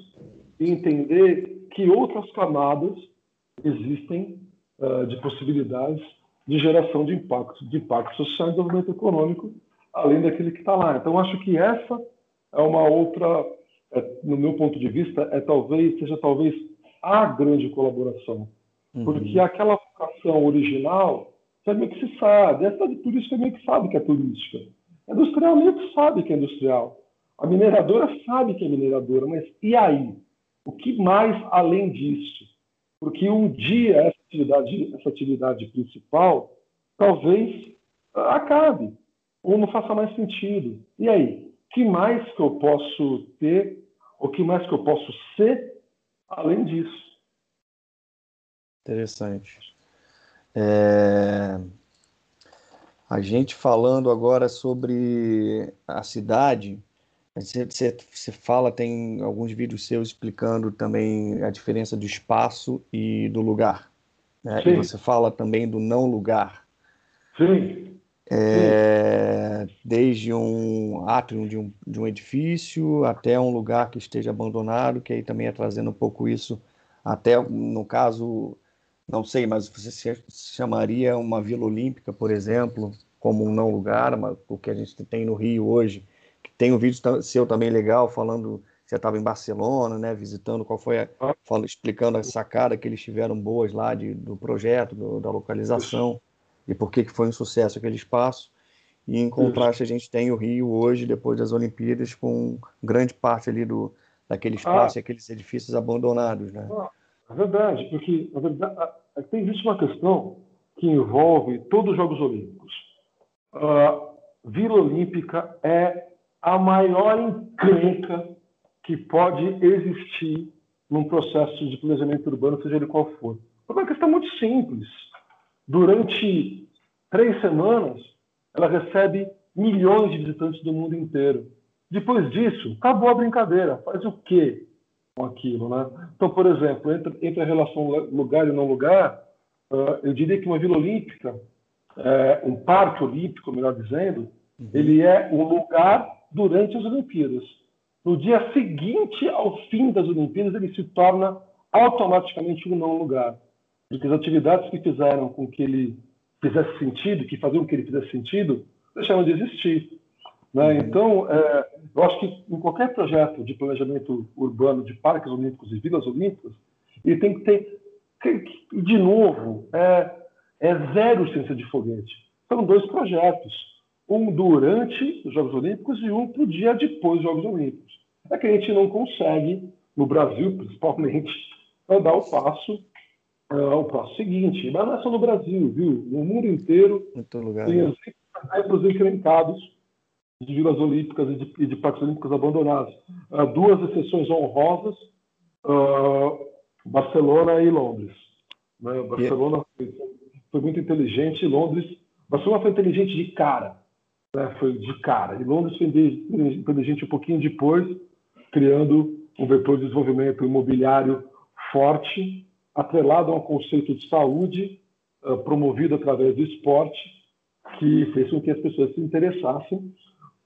e entender que outras camadas existem uh, de possibilidades de geração de impacto, de impacto social e desenvolvimento econômico, além daquele que está lá. Então, acho que essa é uma outra, é, no meu ponto de vista, é talvez seja talvez a grande colaboração. Uhum. Porque aquela vocação original, é meio que se sabe. Essa de turística meio que sabe que é turística. A industrial meio que sabe que é industrial. A mineradora sabe que é mineradora, mas e aí? O que mais além disso? Porque um dia essa atividade, essa atividade principal talvez acabe ou não faça mais sentido. E aí? Que mais que eu posso ter? O que mais que eu posso ser além disso? Interessante. É... A gente falando agora sobre a cidade, você, você, fala, tem alguns vídeos seus explicando também a diferença do espaço e do lugar. Né? E você fala também do não lugar. Sim. É, desde um átrio de um, de um edifício até um lugar que esteja abandonado, que aí também é trazendo um pouco isso, até no caso não sei, mas você chamaria uma Vila Olímpica, por exemplo, como um não lugar, o que a gente tem no Rio hoje? Tem um vídeo seu também legal falando você estava em Barcelona, né, visitando qual foi a, falando, explicando a sacada que eles tiveram boas lá de, do projeto, do, da localização e por que que foi um sucesso aquele espaço. E em contraste a gente tem o Rio hoje depois das Olimpíadas com grande parte ali do daquele espaço ah. e aqueles edifícios abandonados, né? Ah. É verdade, porque na verdade, tem existe uma questão que envolve todos os Jogos Olímpicos. A Vila Olímpica é a maior encrenca que pode existir num processo de planejamento urbano, seja ele qual for. Por uma questão muito simples. Durante três semanas, ela recebe milhões de visitantes do mundo inteiro. Depois disso, acabou a brincadeira. Faz o quê? com aquilo, né? Então, por exemplo, entre, entre a relação lugar e não lugar, uh, eu diria que uma Vila Olímpica, uh, um parque olímpico, melhor dizendo, uhum. ele é um lugar durante as Olimpíadas. No dia seguinte ao fim das Olimpíadas, ele se torna automaticamente um não lugar, porque as atividades que fizeram com que ele fizesse sentido, que faziam que ele fizesse sentido, deixaram de existir. Né? Uhum. Então, é, eu acho que em qualquer projeto de planejamento urbano de parques olímpicos e vilas olímpicas, ele tem que ter, de novo, é, é zero ciência de foguete. São dois projetos, um durante os Jogos Olímpicos e um para o dia depois dos Jogos Olímpicos. É que a gente não consegue, no Brasil principalmente, dar o passo o próximo seguinte, mas não é só no Brasil, viu? No mundo inteiro lugar, tem exemplos encrencados de vilas olímpicas e de, e de parques olímpicos abandonados. Uh, duas exceções honrosas, uh, Barcelona e Londres. Né? Barcelona foi, foi, muito inteligente, Londres... Barcelona foi inteligente de cara, né? foi de cara. E Londres foi inteligente um pouquinho depois, criando um vetor de desenvolvimento imobiliário forte, atrelado a um conceito de saúde, uh, promovido através do esporte, que fez com que as pessoas se interessassem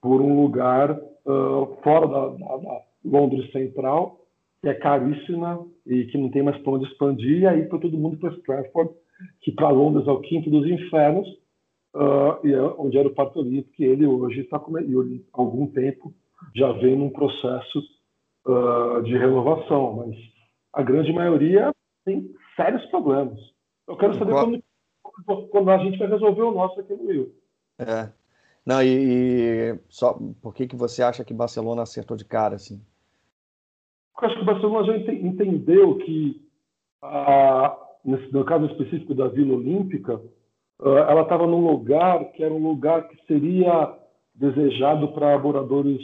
por um lugar uh, fora da, da, da, Londres central, que é caríssima e que não tem mais para onde expandir, e aí foi todo mundo para Stratford, que para Londres é o quinto dos infernos, uh, e é onde era o Parque Olímpico, que ele hoje está com há algum tempo já vem num processo de renovação, mas a grande maioria tem sérios problemas. Eu quero saber quando, quando a gente vai resolver o nosso aqui no Rio. É. Não, e, e, só por que, que você acha que Barcelona acertou de cara assim? Porque acho que o Barcelona já entendeu que a, nesse, no caso específico da Vila Olímpica, uh, ela estava num lugar que era um lugar que seria desejado para moradores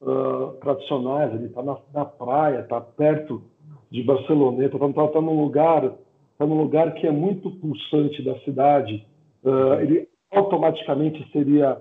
uh, tradicionais. Ele está na, na, praia, está perto de Barceloneta, está tá, tá num lugar, tá num lugar que é muito pulsante da cidade. Uh, ele automaticamente seria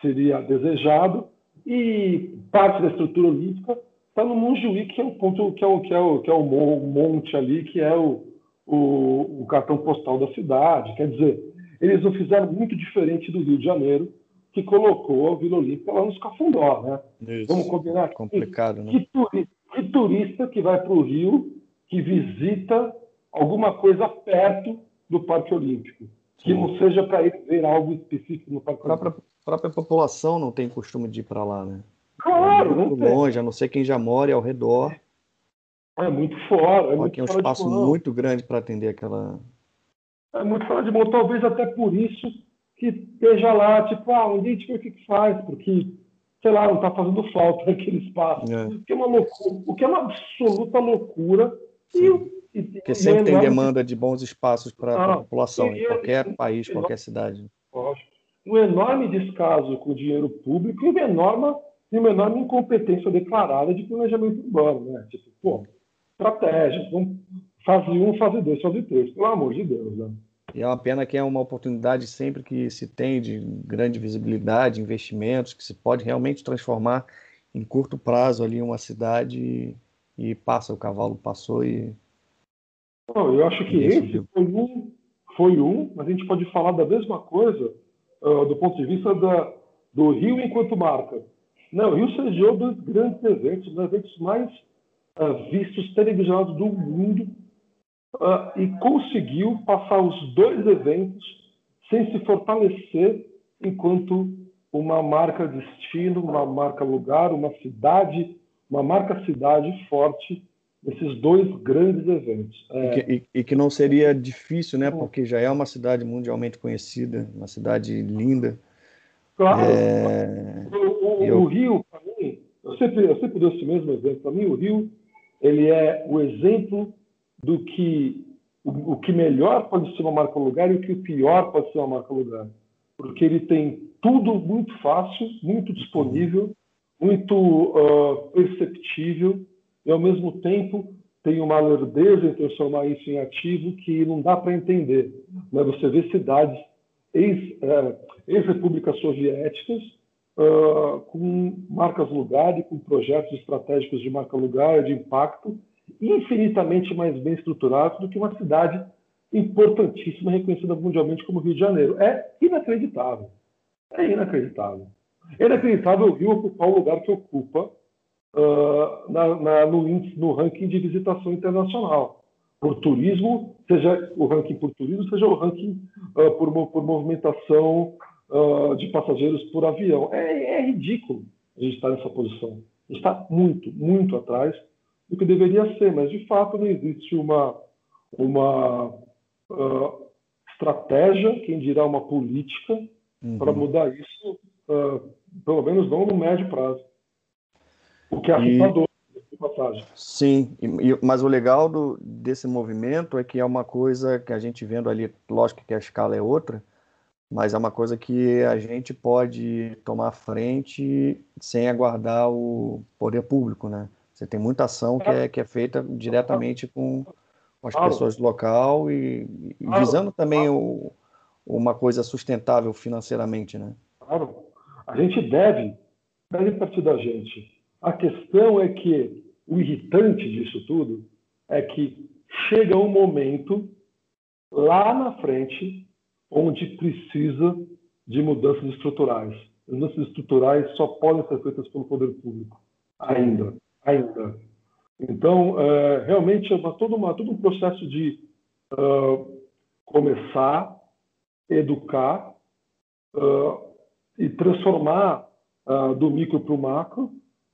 seria desejado e parte da estrutura olímpica está no Montjuïc, que é o ponto que é o que é o que é o monte ali, que é o, o, o cartão postal da cidade. Quer dizer, eles não fizeram muito diferente do Rio de Janeiro, que colocou a Vila Olímpica lá nos Cafundó, né? Isso. Vamos combinar. Complicado, né? Que turista, que turista que vai para o Rio que visita alguma coisa perto do Parque Olímpico, que Sim. não seja para ir ver algo específico no Parque Olímpico. A própria população não tem costume de ir para lá, né? Claro, é muito longe, a não ser quem já mora ao redor. É muito fora. É muito é um espaço muito grande para atender aquela. É muito fora de mão. Talvez até por isso que esteja lá, tipo, ah, a gente vê o que, que faz, porque, sei lá, não está fazendo falta aquele espaço. É. O que é uma loucura, o que é uma absoluta loucura. E, e, Porque sempre tem demanda de bons espaços para ah, a população, em qualquer país, qualquer cidade. Lógico um enorme descaso com o dinheiro público e uma enorme, uma enorme incompetência declarada de planejamento urbano. Né? Tipo, pô, estratégia, vamos, fase 1, um, fase 2, fase 3, pelo amor de Deus. Né? E é uma pena que é uma oportunidade sempre que se tem de grande visibilidade, investimentos, que se pode realmente transformar em curto prazo ali uma cidade e, e passa, o cavalo passou e. Não, eu acho que esse foi um, foi um, mas a gente pode falar da mesma coisa uh, do ponto de vista da, do Rio enquanto marca. Não, o Rio sediou dois grandes eventos, os eventos mais uh, vistos, televisionados do mundo, uh, e conseguiu passar os dois eventos sem se fortalecer enquanto uma marca destino, uma marca lugar, uma cidade, uma marca cidade forte nesses dois grandes eventos. É... E, que, e, que, não seria difícil, né? Porque já é uma cidade mundialmente conhecida, uma cidade linda. Claro. É... O, o, eu... o, Rio, para mim, eu sempre, eu sempre dou esse mesmo exemplo. Para mim, o Rio ele é o exemplo do que o, o, que melhor pode ser uma marca lugar e o que o pior pode ser uma marca lugar, porque ele tem tudo muito fácil, muito disponível, muito uh, perceptível e, ao mesmo tempo, tem uma lerdeza em transformar isso em ativo que não dá para entender. Você vê cidades é, ex-repúblicas soviéticas uh, com marcas lugar e com projetos estratégicos de marca lugar, de impacto, infinitamente mais bem estruturados do que uma cidade importantíssima, reconhecida mundialmente como Rio de Janeiro. É inacreditável. É inacreditável. É inacreditável o Rio ocupar o lugar que ocupa uh, na, na, no, índice, no ranking de visitação internacional. Por turismo, seja o ranking por turismo, seja o ranking uh, por, por movimentação uh, de passageiros por avião. É, é ridículo a gente estar nessa posição. Está muito, muito atrás do que deveria ser, mas de fato não existe uma, uma uh, estratégia, quem dirá uma política, uhum. para mudar isso, uh, pelo menos não no médio prazo. O que é assustador. E... passagem. Sim, mas o legal do, desse movimento é que é uma coisa que a gente vendo ali, lógico que a escala é outra, mas é uma coisa que a gente pode tomar frente sem aguardar o poder público, né? Você tem muita ação que é, que é feita diretamente com, com as pessoas do local e, e visando também o, uma coisa sustentável financeiramente, né? Claro. A gente deve, deve partir da gente. A questão é que o irritante disso tudo é que chega um momento lá na frente onde precisa de mudanças estruturais. Mudanças estruturais só podem ser feitas pelo poder público, ainda, ainda. Então, é, realmente é uma, todo, uma, todo um processo de uh, começar, educar uh, e transformar uh, do micro para o macro,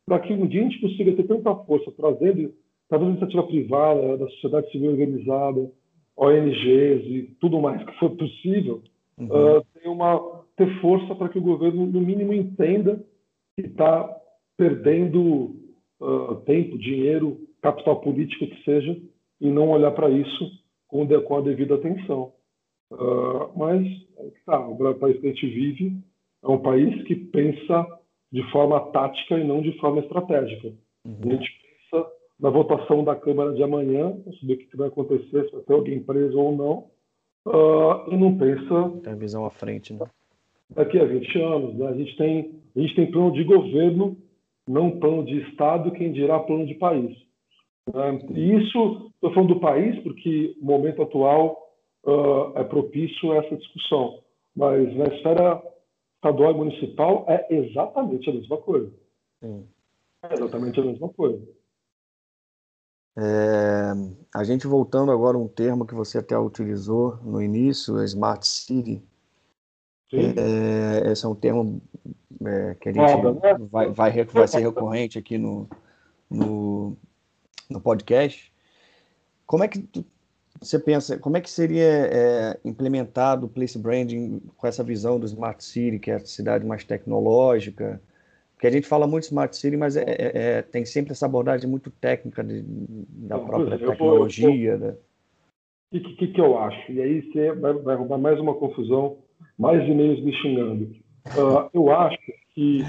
para que um dia a gente consiga ter tanta força, trazendo, trazendo iniciativa privada, da sociedade civil organizada, ONGs e tudo mais que for possível, uhum. uh, ter, uma, ter força para que o governo, no mínimo, entenda que está perdendo uh, tempo, dinheiro, capital político que seja, e não olhar para isso com, de, com, a devida atenção. Uh, mas, é tá, o país que a gente vive é um país que pensa de forma tática e não de forma estratégica. Uhum. A gente pensa na votação da Câmara de amanhã, para saber o que vai acontecer, se vai ter alguém preso ou não, uh, e não pensa. Tem a visão à frente, né? Daqui a 20 anos, né? a, gente tem, a gente tem plano de governo, não plano de Estado, quem dirá plano de país. Né? E isso, estou falando do país, porque o momento atual uh, é propício a essa discussão. Mas na esfera estadual e municipal é exatamente a mesma coisa. Sim. É exatamente a mesma coisa. É, a gente voltando agora a um termo que você até utilizou no início, Smart City. É, esse é um termo é, que a gente né? vai, vai, vai ser recorrente aqui no, no, no podcast. Como é que você pensa, como é que seria é, implementado o place branding com essa visão do Smart City, que é a cidade mais tecnológica, porque a gente fala muito Smart City, mas é, é, é tem sempre essa abordagem muito técnica de, da própria tecnologia. Né? O né? que, que, que, eu acho? E aí você vai, vai roubar mais uma confusão, mais e-mails me xingando. Uh, eu acho que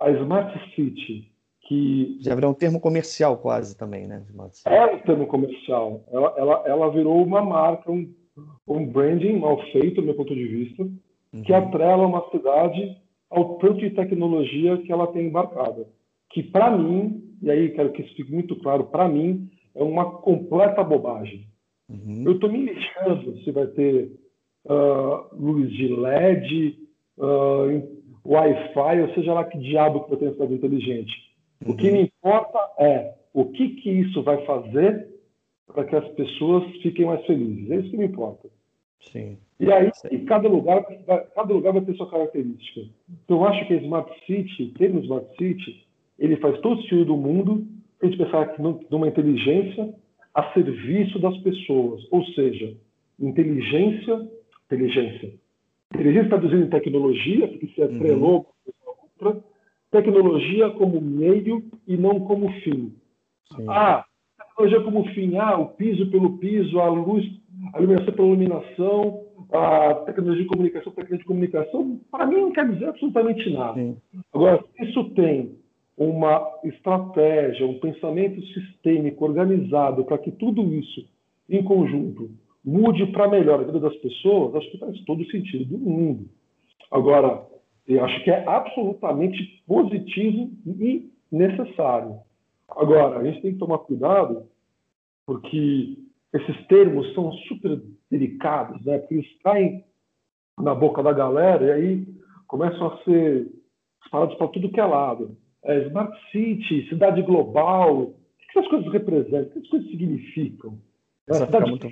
a Smart City, que... Já virou um termo comercial quase também, né? É um termo comercial. Ela, ela, ela virou uma marca, um, um branding mal feito, do meu ponto de vista, uhum. que atrela uma cidade ao tanto de tecnologia que ela tem embarcada. Que, para mim, e aí quero que isso fique muito claro, para mim, é uma completa bobagem. Uhum. Eu estou me lixando se vai ter uh, luz de LED, uh, Wi-Fi, ou seja lá que diabo que ter cidade inteligente. Uhum. O que uhum. me importa é o que, que isso vai fazer para que as pessoas fiquem mais felizes. É isso que me importa. Sim. E aí, e cada, lugar, cada lugar vai ter sua característica. Então, eu acho que a Smart City, o termo Smart City, ele faz todo o sentido do mundo a gente pensar numa inteligência a serviço das pessoas. Ou seja, inteligência, inteligência. Inteligência traduzindo em tecnologia, porque se atrelou uhum. outra, tecnologia como meio e não como fim. Sim. Ah, tecnologia como fim, ah, o piso pelo piso, a luz, a iluminação pela iluminação, a tecnologia de comunicação, tecnologia de comunicação, para mim não quer dizer absolutamente nada. Sim. Agora, isso tem uma estratégia, um pensamento sistêmico organizado para que tudo isso, em conjunto, mude para melhor a vida das pessoas, acho que faz todo o sentido do mundo. Agora, eu acho que é absolutamente positivo e necessário. Agora, a gente tem que tomar cuidado, porque esses termos são super delicados, né? Porque eles caem na boca da galera e aí começam a ser falados para tudo que é lado. É, Smart City, cidade global, o que essas coisas representam? O que essas coisas significam? Ficar, muito...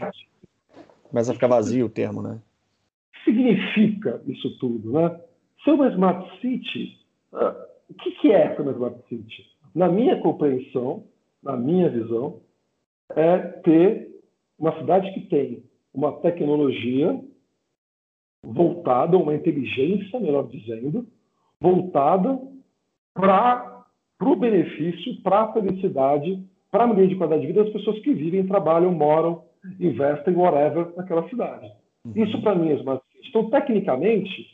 Começa a ficar vazio o termo, né? Significa isso tudo, né? Ser uma Smart City, uh, o que, que é ser uma Smart City? Na minha compreensão, na minha visão, é ter uma cidade que tem uma tecnologia voltada, uma inteligência, melhor dizendo, voltada para o benefício, para a felicidade, para a melhoria de qualidade de vida das pessoas que vivem, trabalham, moram, investem, whatever, naquela cidade. Uhum. Isso, para mim, é smart city. Então, tecnicamente,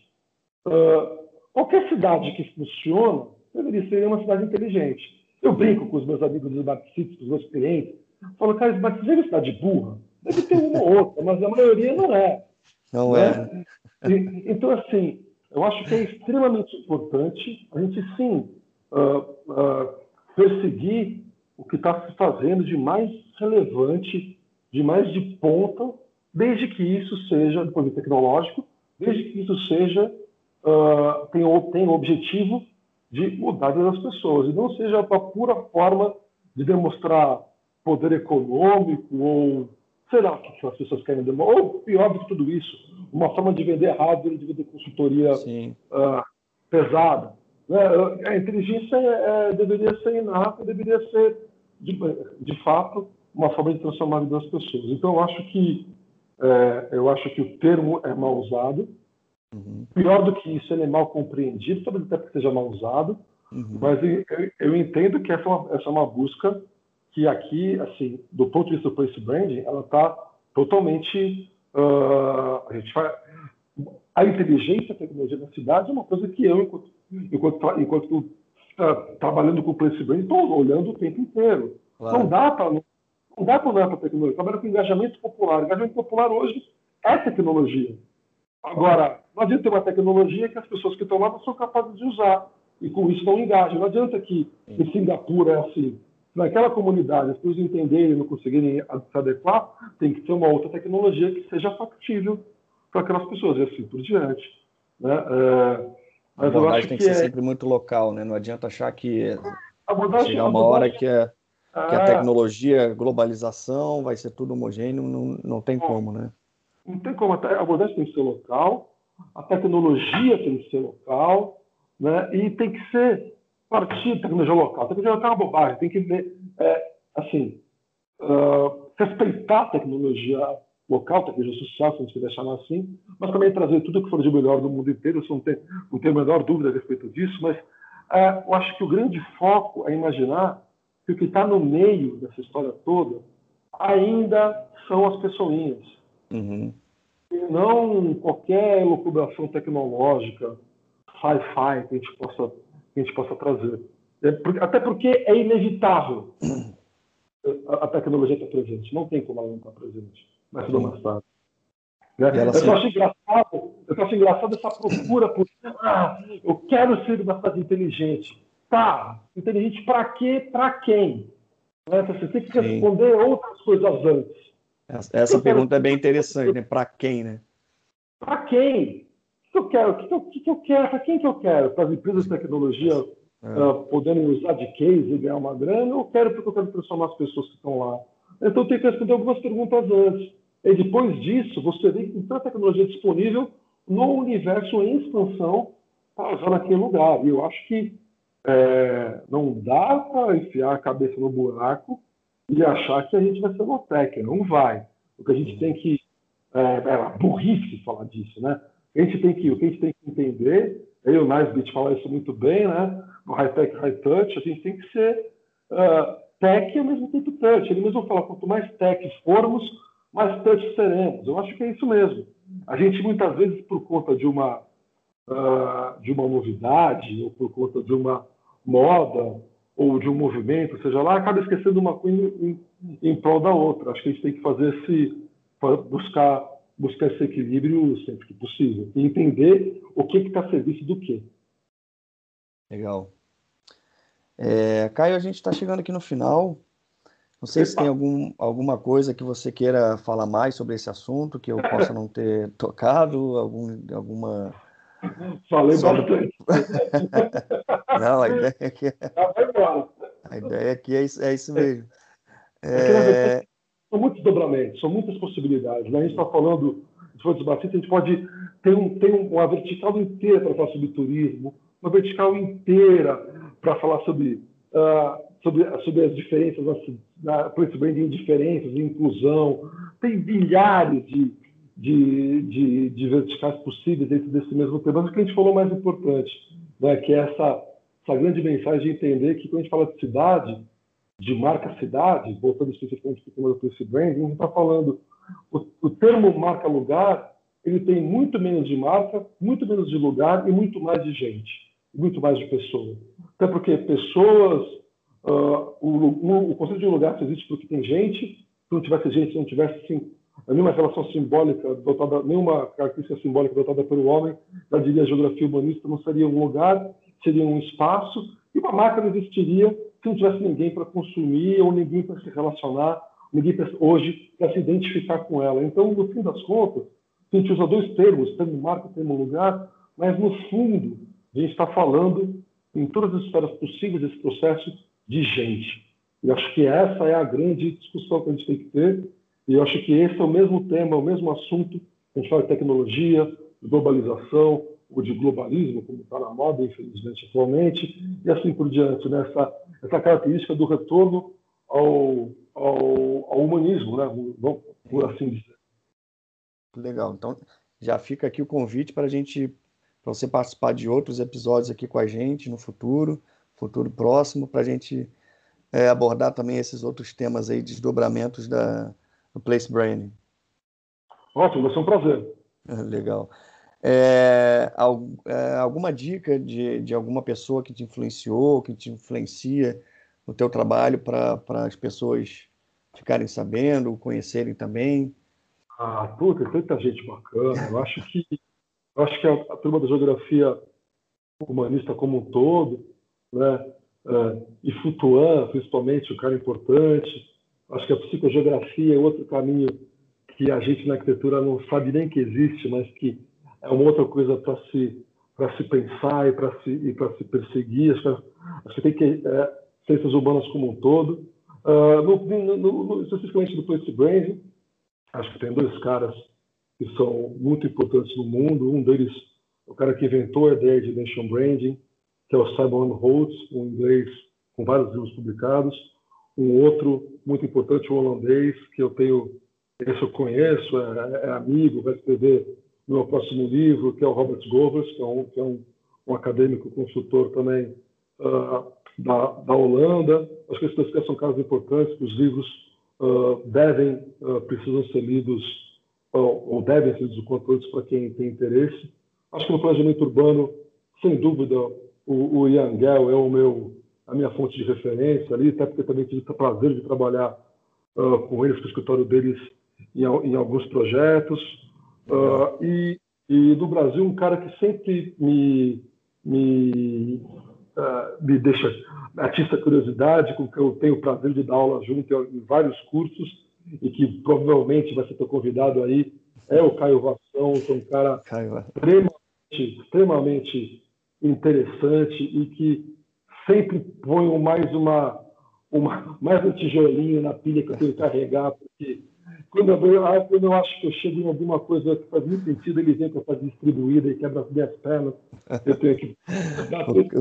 uh, qualquer cidade que funciona deveria ser uma cidade inteligente. Eu brinco com os meus amigos dos smart cities, com os meus clientes, falo, cara, smart city é uma cidade burra. Deve ter uma ou outra, mas a maioria não é. Não né? é. E, então, assim, eu acho que é extremamente importante a gente, sim, uh, uh, perseguir o que está se fazendo de mais relevante, de mais de ponta, desde que isso seja, do ponto de vista tecnológico, desde que isso seja, uh, tenha, tenha o objetivo de mudar a vida das pessoas, e não seja a pura forma de demonstrar poder econômico ou sei lá o que as pessoas querem demonstrar, ou pior do que tudo isso, uma forma de vender hardware, de vender consultoria uh, pesada. Né? A inteligência é, é, deveria ser inata, deveria ser, de, de, fato, uma forma de transformar a vida das pessoas. Então, eu acho que, é, eu acho que o termo é mal usado. Uhum. Pior do que isso, ele é mal compreendido, talvez até porque seja mal usado. Uhum. Mas eu, eu, entendo que essa é, uma, essa é uma busca que aqui, assim, do ponto de vista do place branding, ela está totalmente uh, a gente faz, a inteligência, a tecnologia da cidade é uma coisa que eu, enquanto, enquanto, enquanto uh, trabalhando com o place branding, estou olhando o tempo inteiro. Claro. Não dá para não, não dá para olhar para a tecnologia. Trabalha com engajamento popular. Engajamento popular hoje é tecnologia. Agora, não adianta ter uma tecnologia que as pessoas que estão lá não são capazes de usar e com isso não engajam. Não adianta que em Singapura é assim naquela comunidade as pessoas entenderem e não conseguirem se adequar, tem que ter uma outra tecnologia que seja factível para aquelas pessoas e assim por diante. Né? É, mas a abordagem tem que, que ser é... sempre muito local, né? Não adianta achar que chegar uma hora que, é, que a é. tecnologia, globalização, vai ser tudo homogêneo, não, não tem como, né? Não tem como. A abordagem tem que ser local, a tecnologia tem que ser local, né? E tem que ser partir da tecnologia local. A tecnologia local é uma bobagem, tem que ver, é, assim, uh, respeitar a tecnologia local, tecnologia social, se a gente quiser chamar assim, mas também trazer tudo que for de melhor do mundo inteiro, isso não tem, não tenho a menor dúvida a respeito disso, mas uh, eu acho que o grande foco é imaginar que o que está no meio dessa história toda ainda são as pessoinhas. Uhum. E não qualquer elucubração tecnológica, sci-fi que a gente possa que a gente possa trazer. É, até porque é inevitável a, tecnologia estar presente. Não tem como ela não estar presente. Mas tudo mais tarde. Né? Eu, só acho engraçado, eu só acho engraçado essa procura por ah, eu quero ser uma cidade inteligente. Tá, inteligente para quê? Para quem? Né? Você tem que responder Sim. outras coisas antes. Essa, essa pergunta quero... é bem interessante, né? Para quem, né? Para quem? que eu quero? O que, eu, que eu quero? Para quem que eu quero? Para as empresas de tecnologia é. uh, poderem usar de case e ganhar uma grana? Ou quero porque eu quero transformar as pessoas que estão lá? Então, eu tenho que responder algumas perguntas antes. E depois disso, você vê que tem tanta tecnologia disponível no universo em expansão para usar naquele lugar. E eu acho que é, não dá para enfiar a cabeça no buraco e achar que a gente vai ser uma tech. Não vai. O que a gente tem que. É, é burrice falar disso, né? A gente tem que, o que a gente tem que entender, aí o Nasbit fala isso muito bem, né? No high-tech, high-touch, a gente tem que ser uh, tech e ao mesmo tempo touch. Ele mesmo fala, quanto mais tech formos, mais touch seremos. Eu acho que é isso mesmo. A gente, muitas vezes, por conta de uma, uh, de uma novidade, ou por conta de uma moda, ou de um movimento, seja lá, acaba esquecendo uma coisa em, em, em prol da outra. Acho que a gente tem que fazer esse, buscar buscar esse equilíbrio sempre que possível e entender o que está a serviço do quê. Legal. É, Caio, a gente está chegando aqui no final. Não sei Epa. se tem algum, alguma coisa que você queira falar mais sobre esse assunto que eu possa não ter tocado, algum, alguma. Falei bastante. não, a ideia aqui é. A ideia aqui é isso, é isso mesmo. É são muitos dobramentos, são muitas possibilidades. Né? A gente está falando de fontes batistas, a gente pode ter, um, ter uma vertical inteira para falar sobre turismo, uma vertical inteira para falar sobre, uh, sobre, sobre as diferenças, na place branding, diferenças, inclusão. Tem bilhares de, de, de, de verticais possíveis dentro desse mesmo tema. Mas o que a gente falou mais importante, né, que é essa essa grande mensagem de entender que quando a gente fala de cidade, de marca cidade, voltando especificamente para o tema do Place Branding, a gente está falando o, o termo marca lugar, ele tem muito menos de marca, muito menos de lugar e muito mais de gente, muito mais de pessoa. Até porque pessoas, uh, o, o, conceito de lugar existe porque tem gente, se não tivesse gente, se não tivesse nenhuma relação simbólica dotada, nenhuma característica simbólica dotada pelo homem, já diria a geografia humanista, não seria um lugar, seria um espaço, e uma marca não existiria se não tivesse ninguém para consumir ou ninguém para se relacionar, ninguém pra, hoje para se identificar com ela. Então, no fim das contas, a gente usa dois termos, termo marca e termo lugar, mas no fundo a gente está falando em todas as esferas possíveis desse processo de gente. E acho que essa é a grande discussão que a gente tem que ter. E eu acho que esse é o mesmo tema, o mesmo assunto. A gente fala de tecnologia, de globalização, ou de globalismo, como está na moda, infelizmente, atualmente, e assim por diante. Né? Essa, essa característica do retorno ao, ao, ao humanismo, né? Por assim dizer. Legal. Então, já fica aqui o convite para a gente, para você participar de outros episódios aqui com a gente no futuro, futuro próximo, para a gente é, abordar também esses outros temas aí, desdobramentos da, do Place Branding. Ótimo, vai ser um prazer. Legal. É, é, alguma dica de, de alguma pessoa que te influenciou, que te influencia no teu trabalho para as pessoas ficarem sabendo, conhecerem também? Ah, puta, tanta gente bacana. Eu acho que, eu acho que a, a turma da geografia humanista como um todo, né, é, e Futuan, principalmente, um cara importante. Acho que a psicogeografia é outro caminho que a gente na arquitetura não sabe nem que existe, mas que é uma outra coisa para se para se pensar e para se e para se perseguir. Acho que, acho que tem que é, ciências humanas como um todo. Uh, no, no, no, especificamente do Place Branding, acho que tem dois caras que são muito importantes no mundo. Um deles, o cara que inventou a ideia de Nation Branding, que é o Simon Holtz, um inglês com vários livros publicados. Um outro muito importante, o holandês, que eu tenho, esse eu conheço, é, é amigo, vai escrever no meu próximo livro, que é o Robert Govers, que é um, que é um, um acadêmico consultor também uh, da, da Holanda. Que esses dois são casos importantes, que os livros uh, devem, uh, precisam ser lidos, ou devem ser lidos o quanto antes para quem tem interesse. Acho que no planejamento urbano, sem dúvida, o, o Ian Gell é o meu, a minha fonte de referência ali, até porque também tive o prazer de trabalhar com eles, com o escritório deles em, em alguns projetos. Uh, e, e do Brasil, um cara que sempre me, me, uh, me deixa atiça curiosidade, com que eu tenho o prazer de dar aula junto em vários cursos e que provavelmente vai ser teu convidado aí, é o Caio Vação, que é um cara extremamente, extremamente interessante e que sempre põe mais uma, uma mais um tijolinho na pilha que eu tenho que carregar, porque quando eu, ah, quando eu acho que eu chego em alguma coisa que faz muito sentido, ele vem para fazer distribuída e quebra as minhas pernas. Eu tenho que dar tudo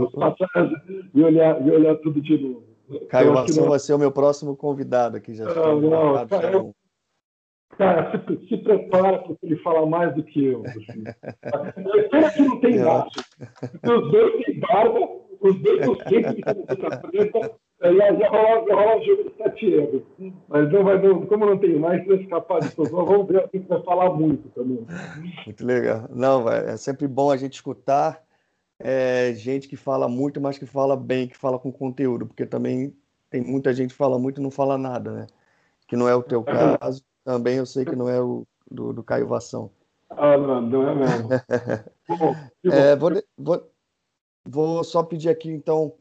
e olhar, e olhar tudo de novo. Caio Marção vai ser o meu próximo convidado aqui. Já ah, não, cara, eu, cara se, se, prepara porque ele fala mais do que eu. Assim. Pena que não tem barba. Os dois têm barba, os dois sempre de camiseta preta é, já, já rola, o jogo de sete. Mas não vai, não, como não tem mais, vai escapar disso. Vamos ver, a gente vai falar muito também. Muito legal. Não, é sempre bom a gente escutar é, gente que fala muito, mas que fala bem, que fala com conteúdo, porque também tem muita gente que fala muito e não fala nada, né? Que não é o teu caso. Também eu sei que não é o do, do Caio Vação. Ah, não, não é mesmo. é, vou, vou, vou só pedir aqui, então,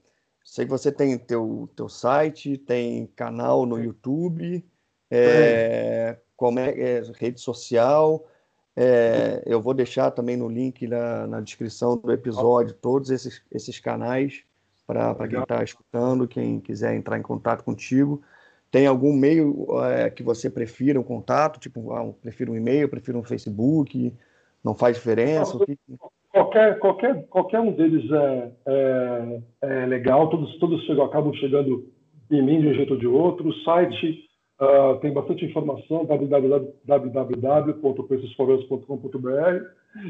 Sei que você tem teu, teu site, tem canal no YouTube, é, como é, é, rede social. É, eu vou deixar também no link na, na descrição do episódio todos esses, esses canais para quem está escutando, quem quiser entrar em contato contigo. Tem algum meio é, que você prefira um contato? Tipo, ah, prefiro um e-mail, prefiro um Facebook? Não faz diferença? Não, Qualquer, qualquer, qualquer um deles é, é, é legal, todos, todos chegam, acabam chegando em mim de um jeito ou de outro. O site uh, tem bastante informação, www.preçosforos.com.br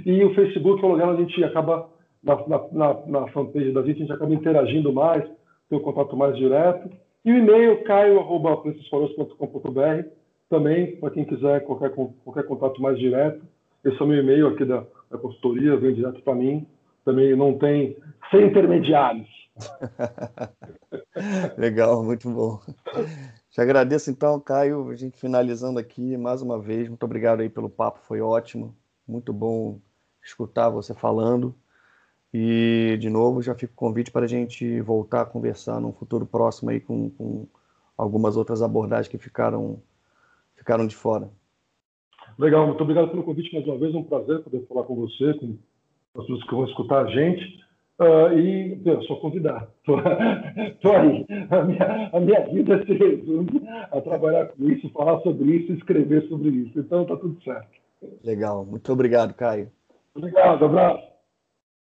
e o Facebook é o lugar onde a gente acaba na, na, na, fanpage da gente, a gente acaba interagindo mais, tem um contato mais direto. E o e-mail caio.precisforos.com.br também, para quem quiser qualquer, qualquer contato mais direto. Esse é o meu e-mail aqui da, da consultoria, vem direto para mim. Também não tem, sem intermediários. Legal, muito bom. Te agradeço então, Caio, a gente finalizando aqui mais uma vez. Muito obrigado aí pelo papo, foi ótimo. Muito bom escutar você falando. E, de novo, já fica o convite para a gente voltar a conversar num futuro próximo aí com, com algumas outras abordagens que ficaram, ficaram de fora. Legal, muito obrigado pelo convite mais uma vez. É um prazer poder falar com você, com as pessoas que vão escutar a gente. Uh, e eu sou convidado. Estou aí. A minha, a minha vida se resume a trabalhar com isso, falar sobre isso, escrever sobre isso. Então está tudo certo. Legal. Muito obrigado, Caio. Obrigado, abraço.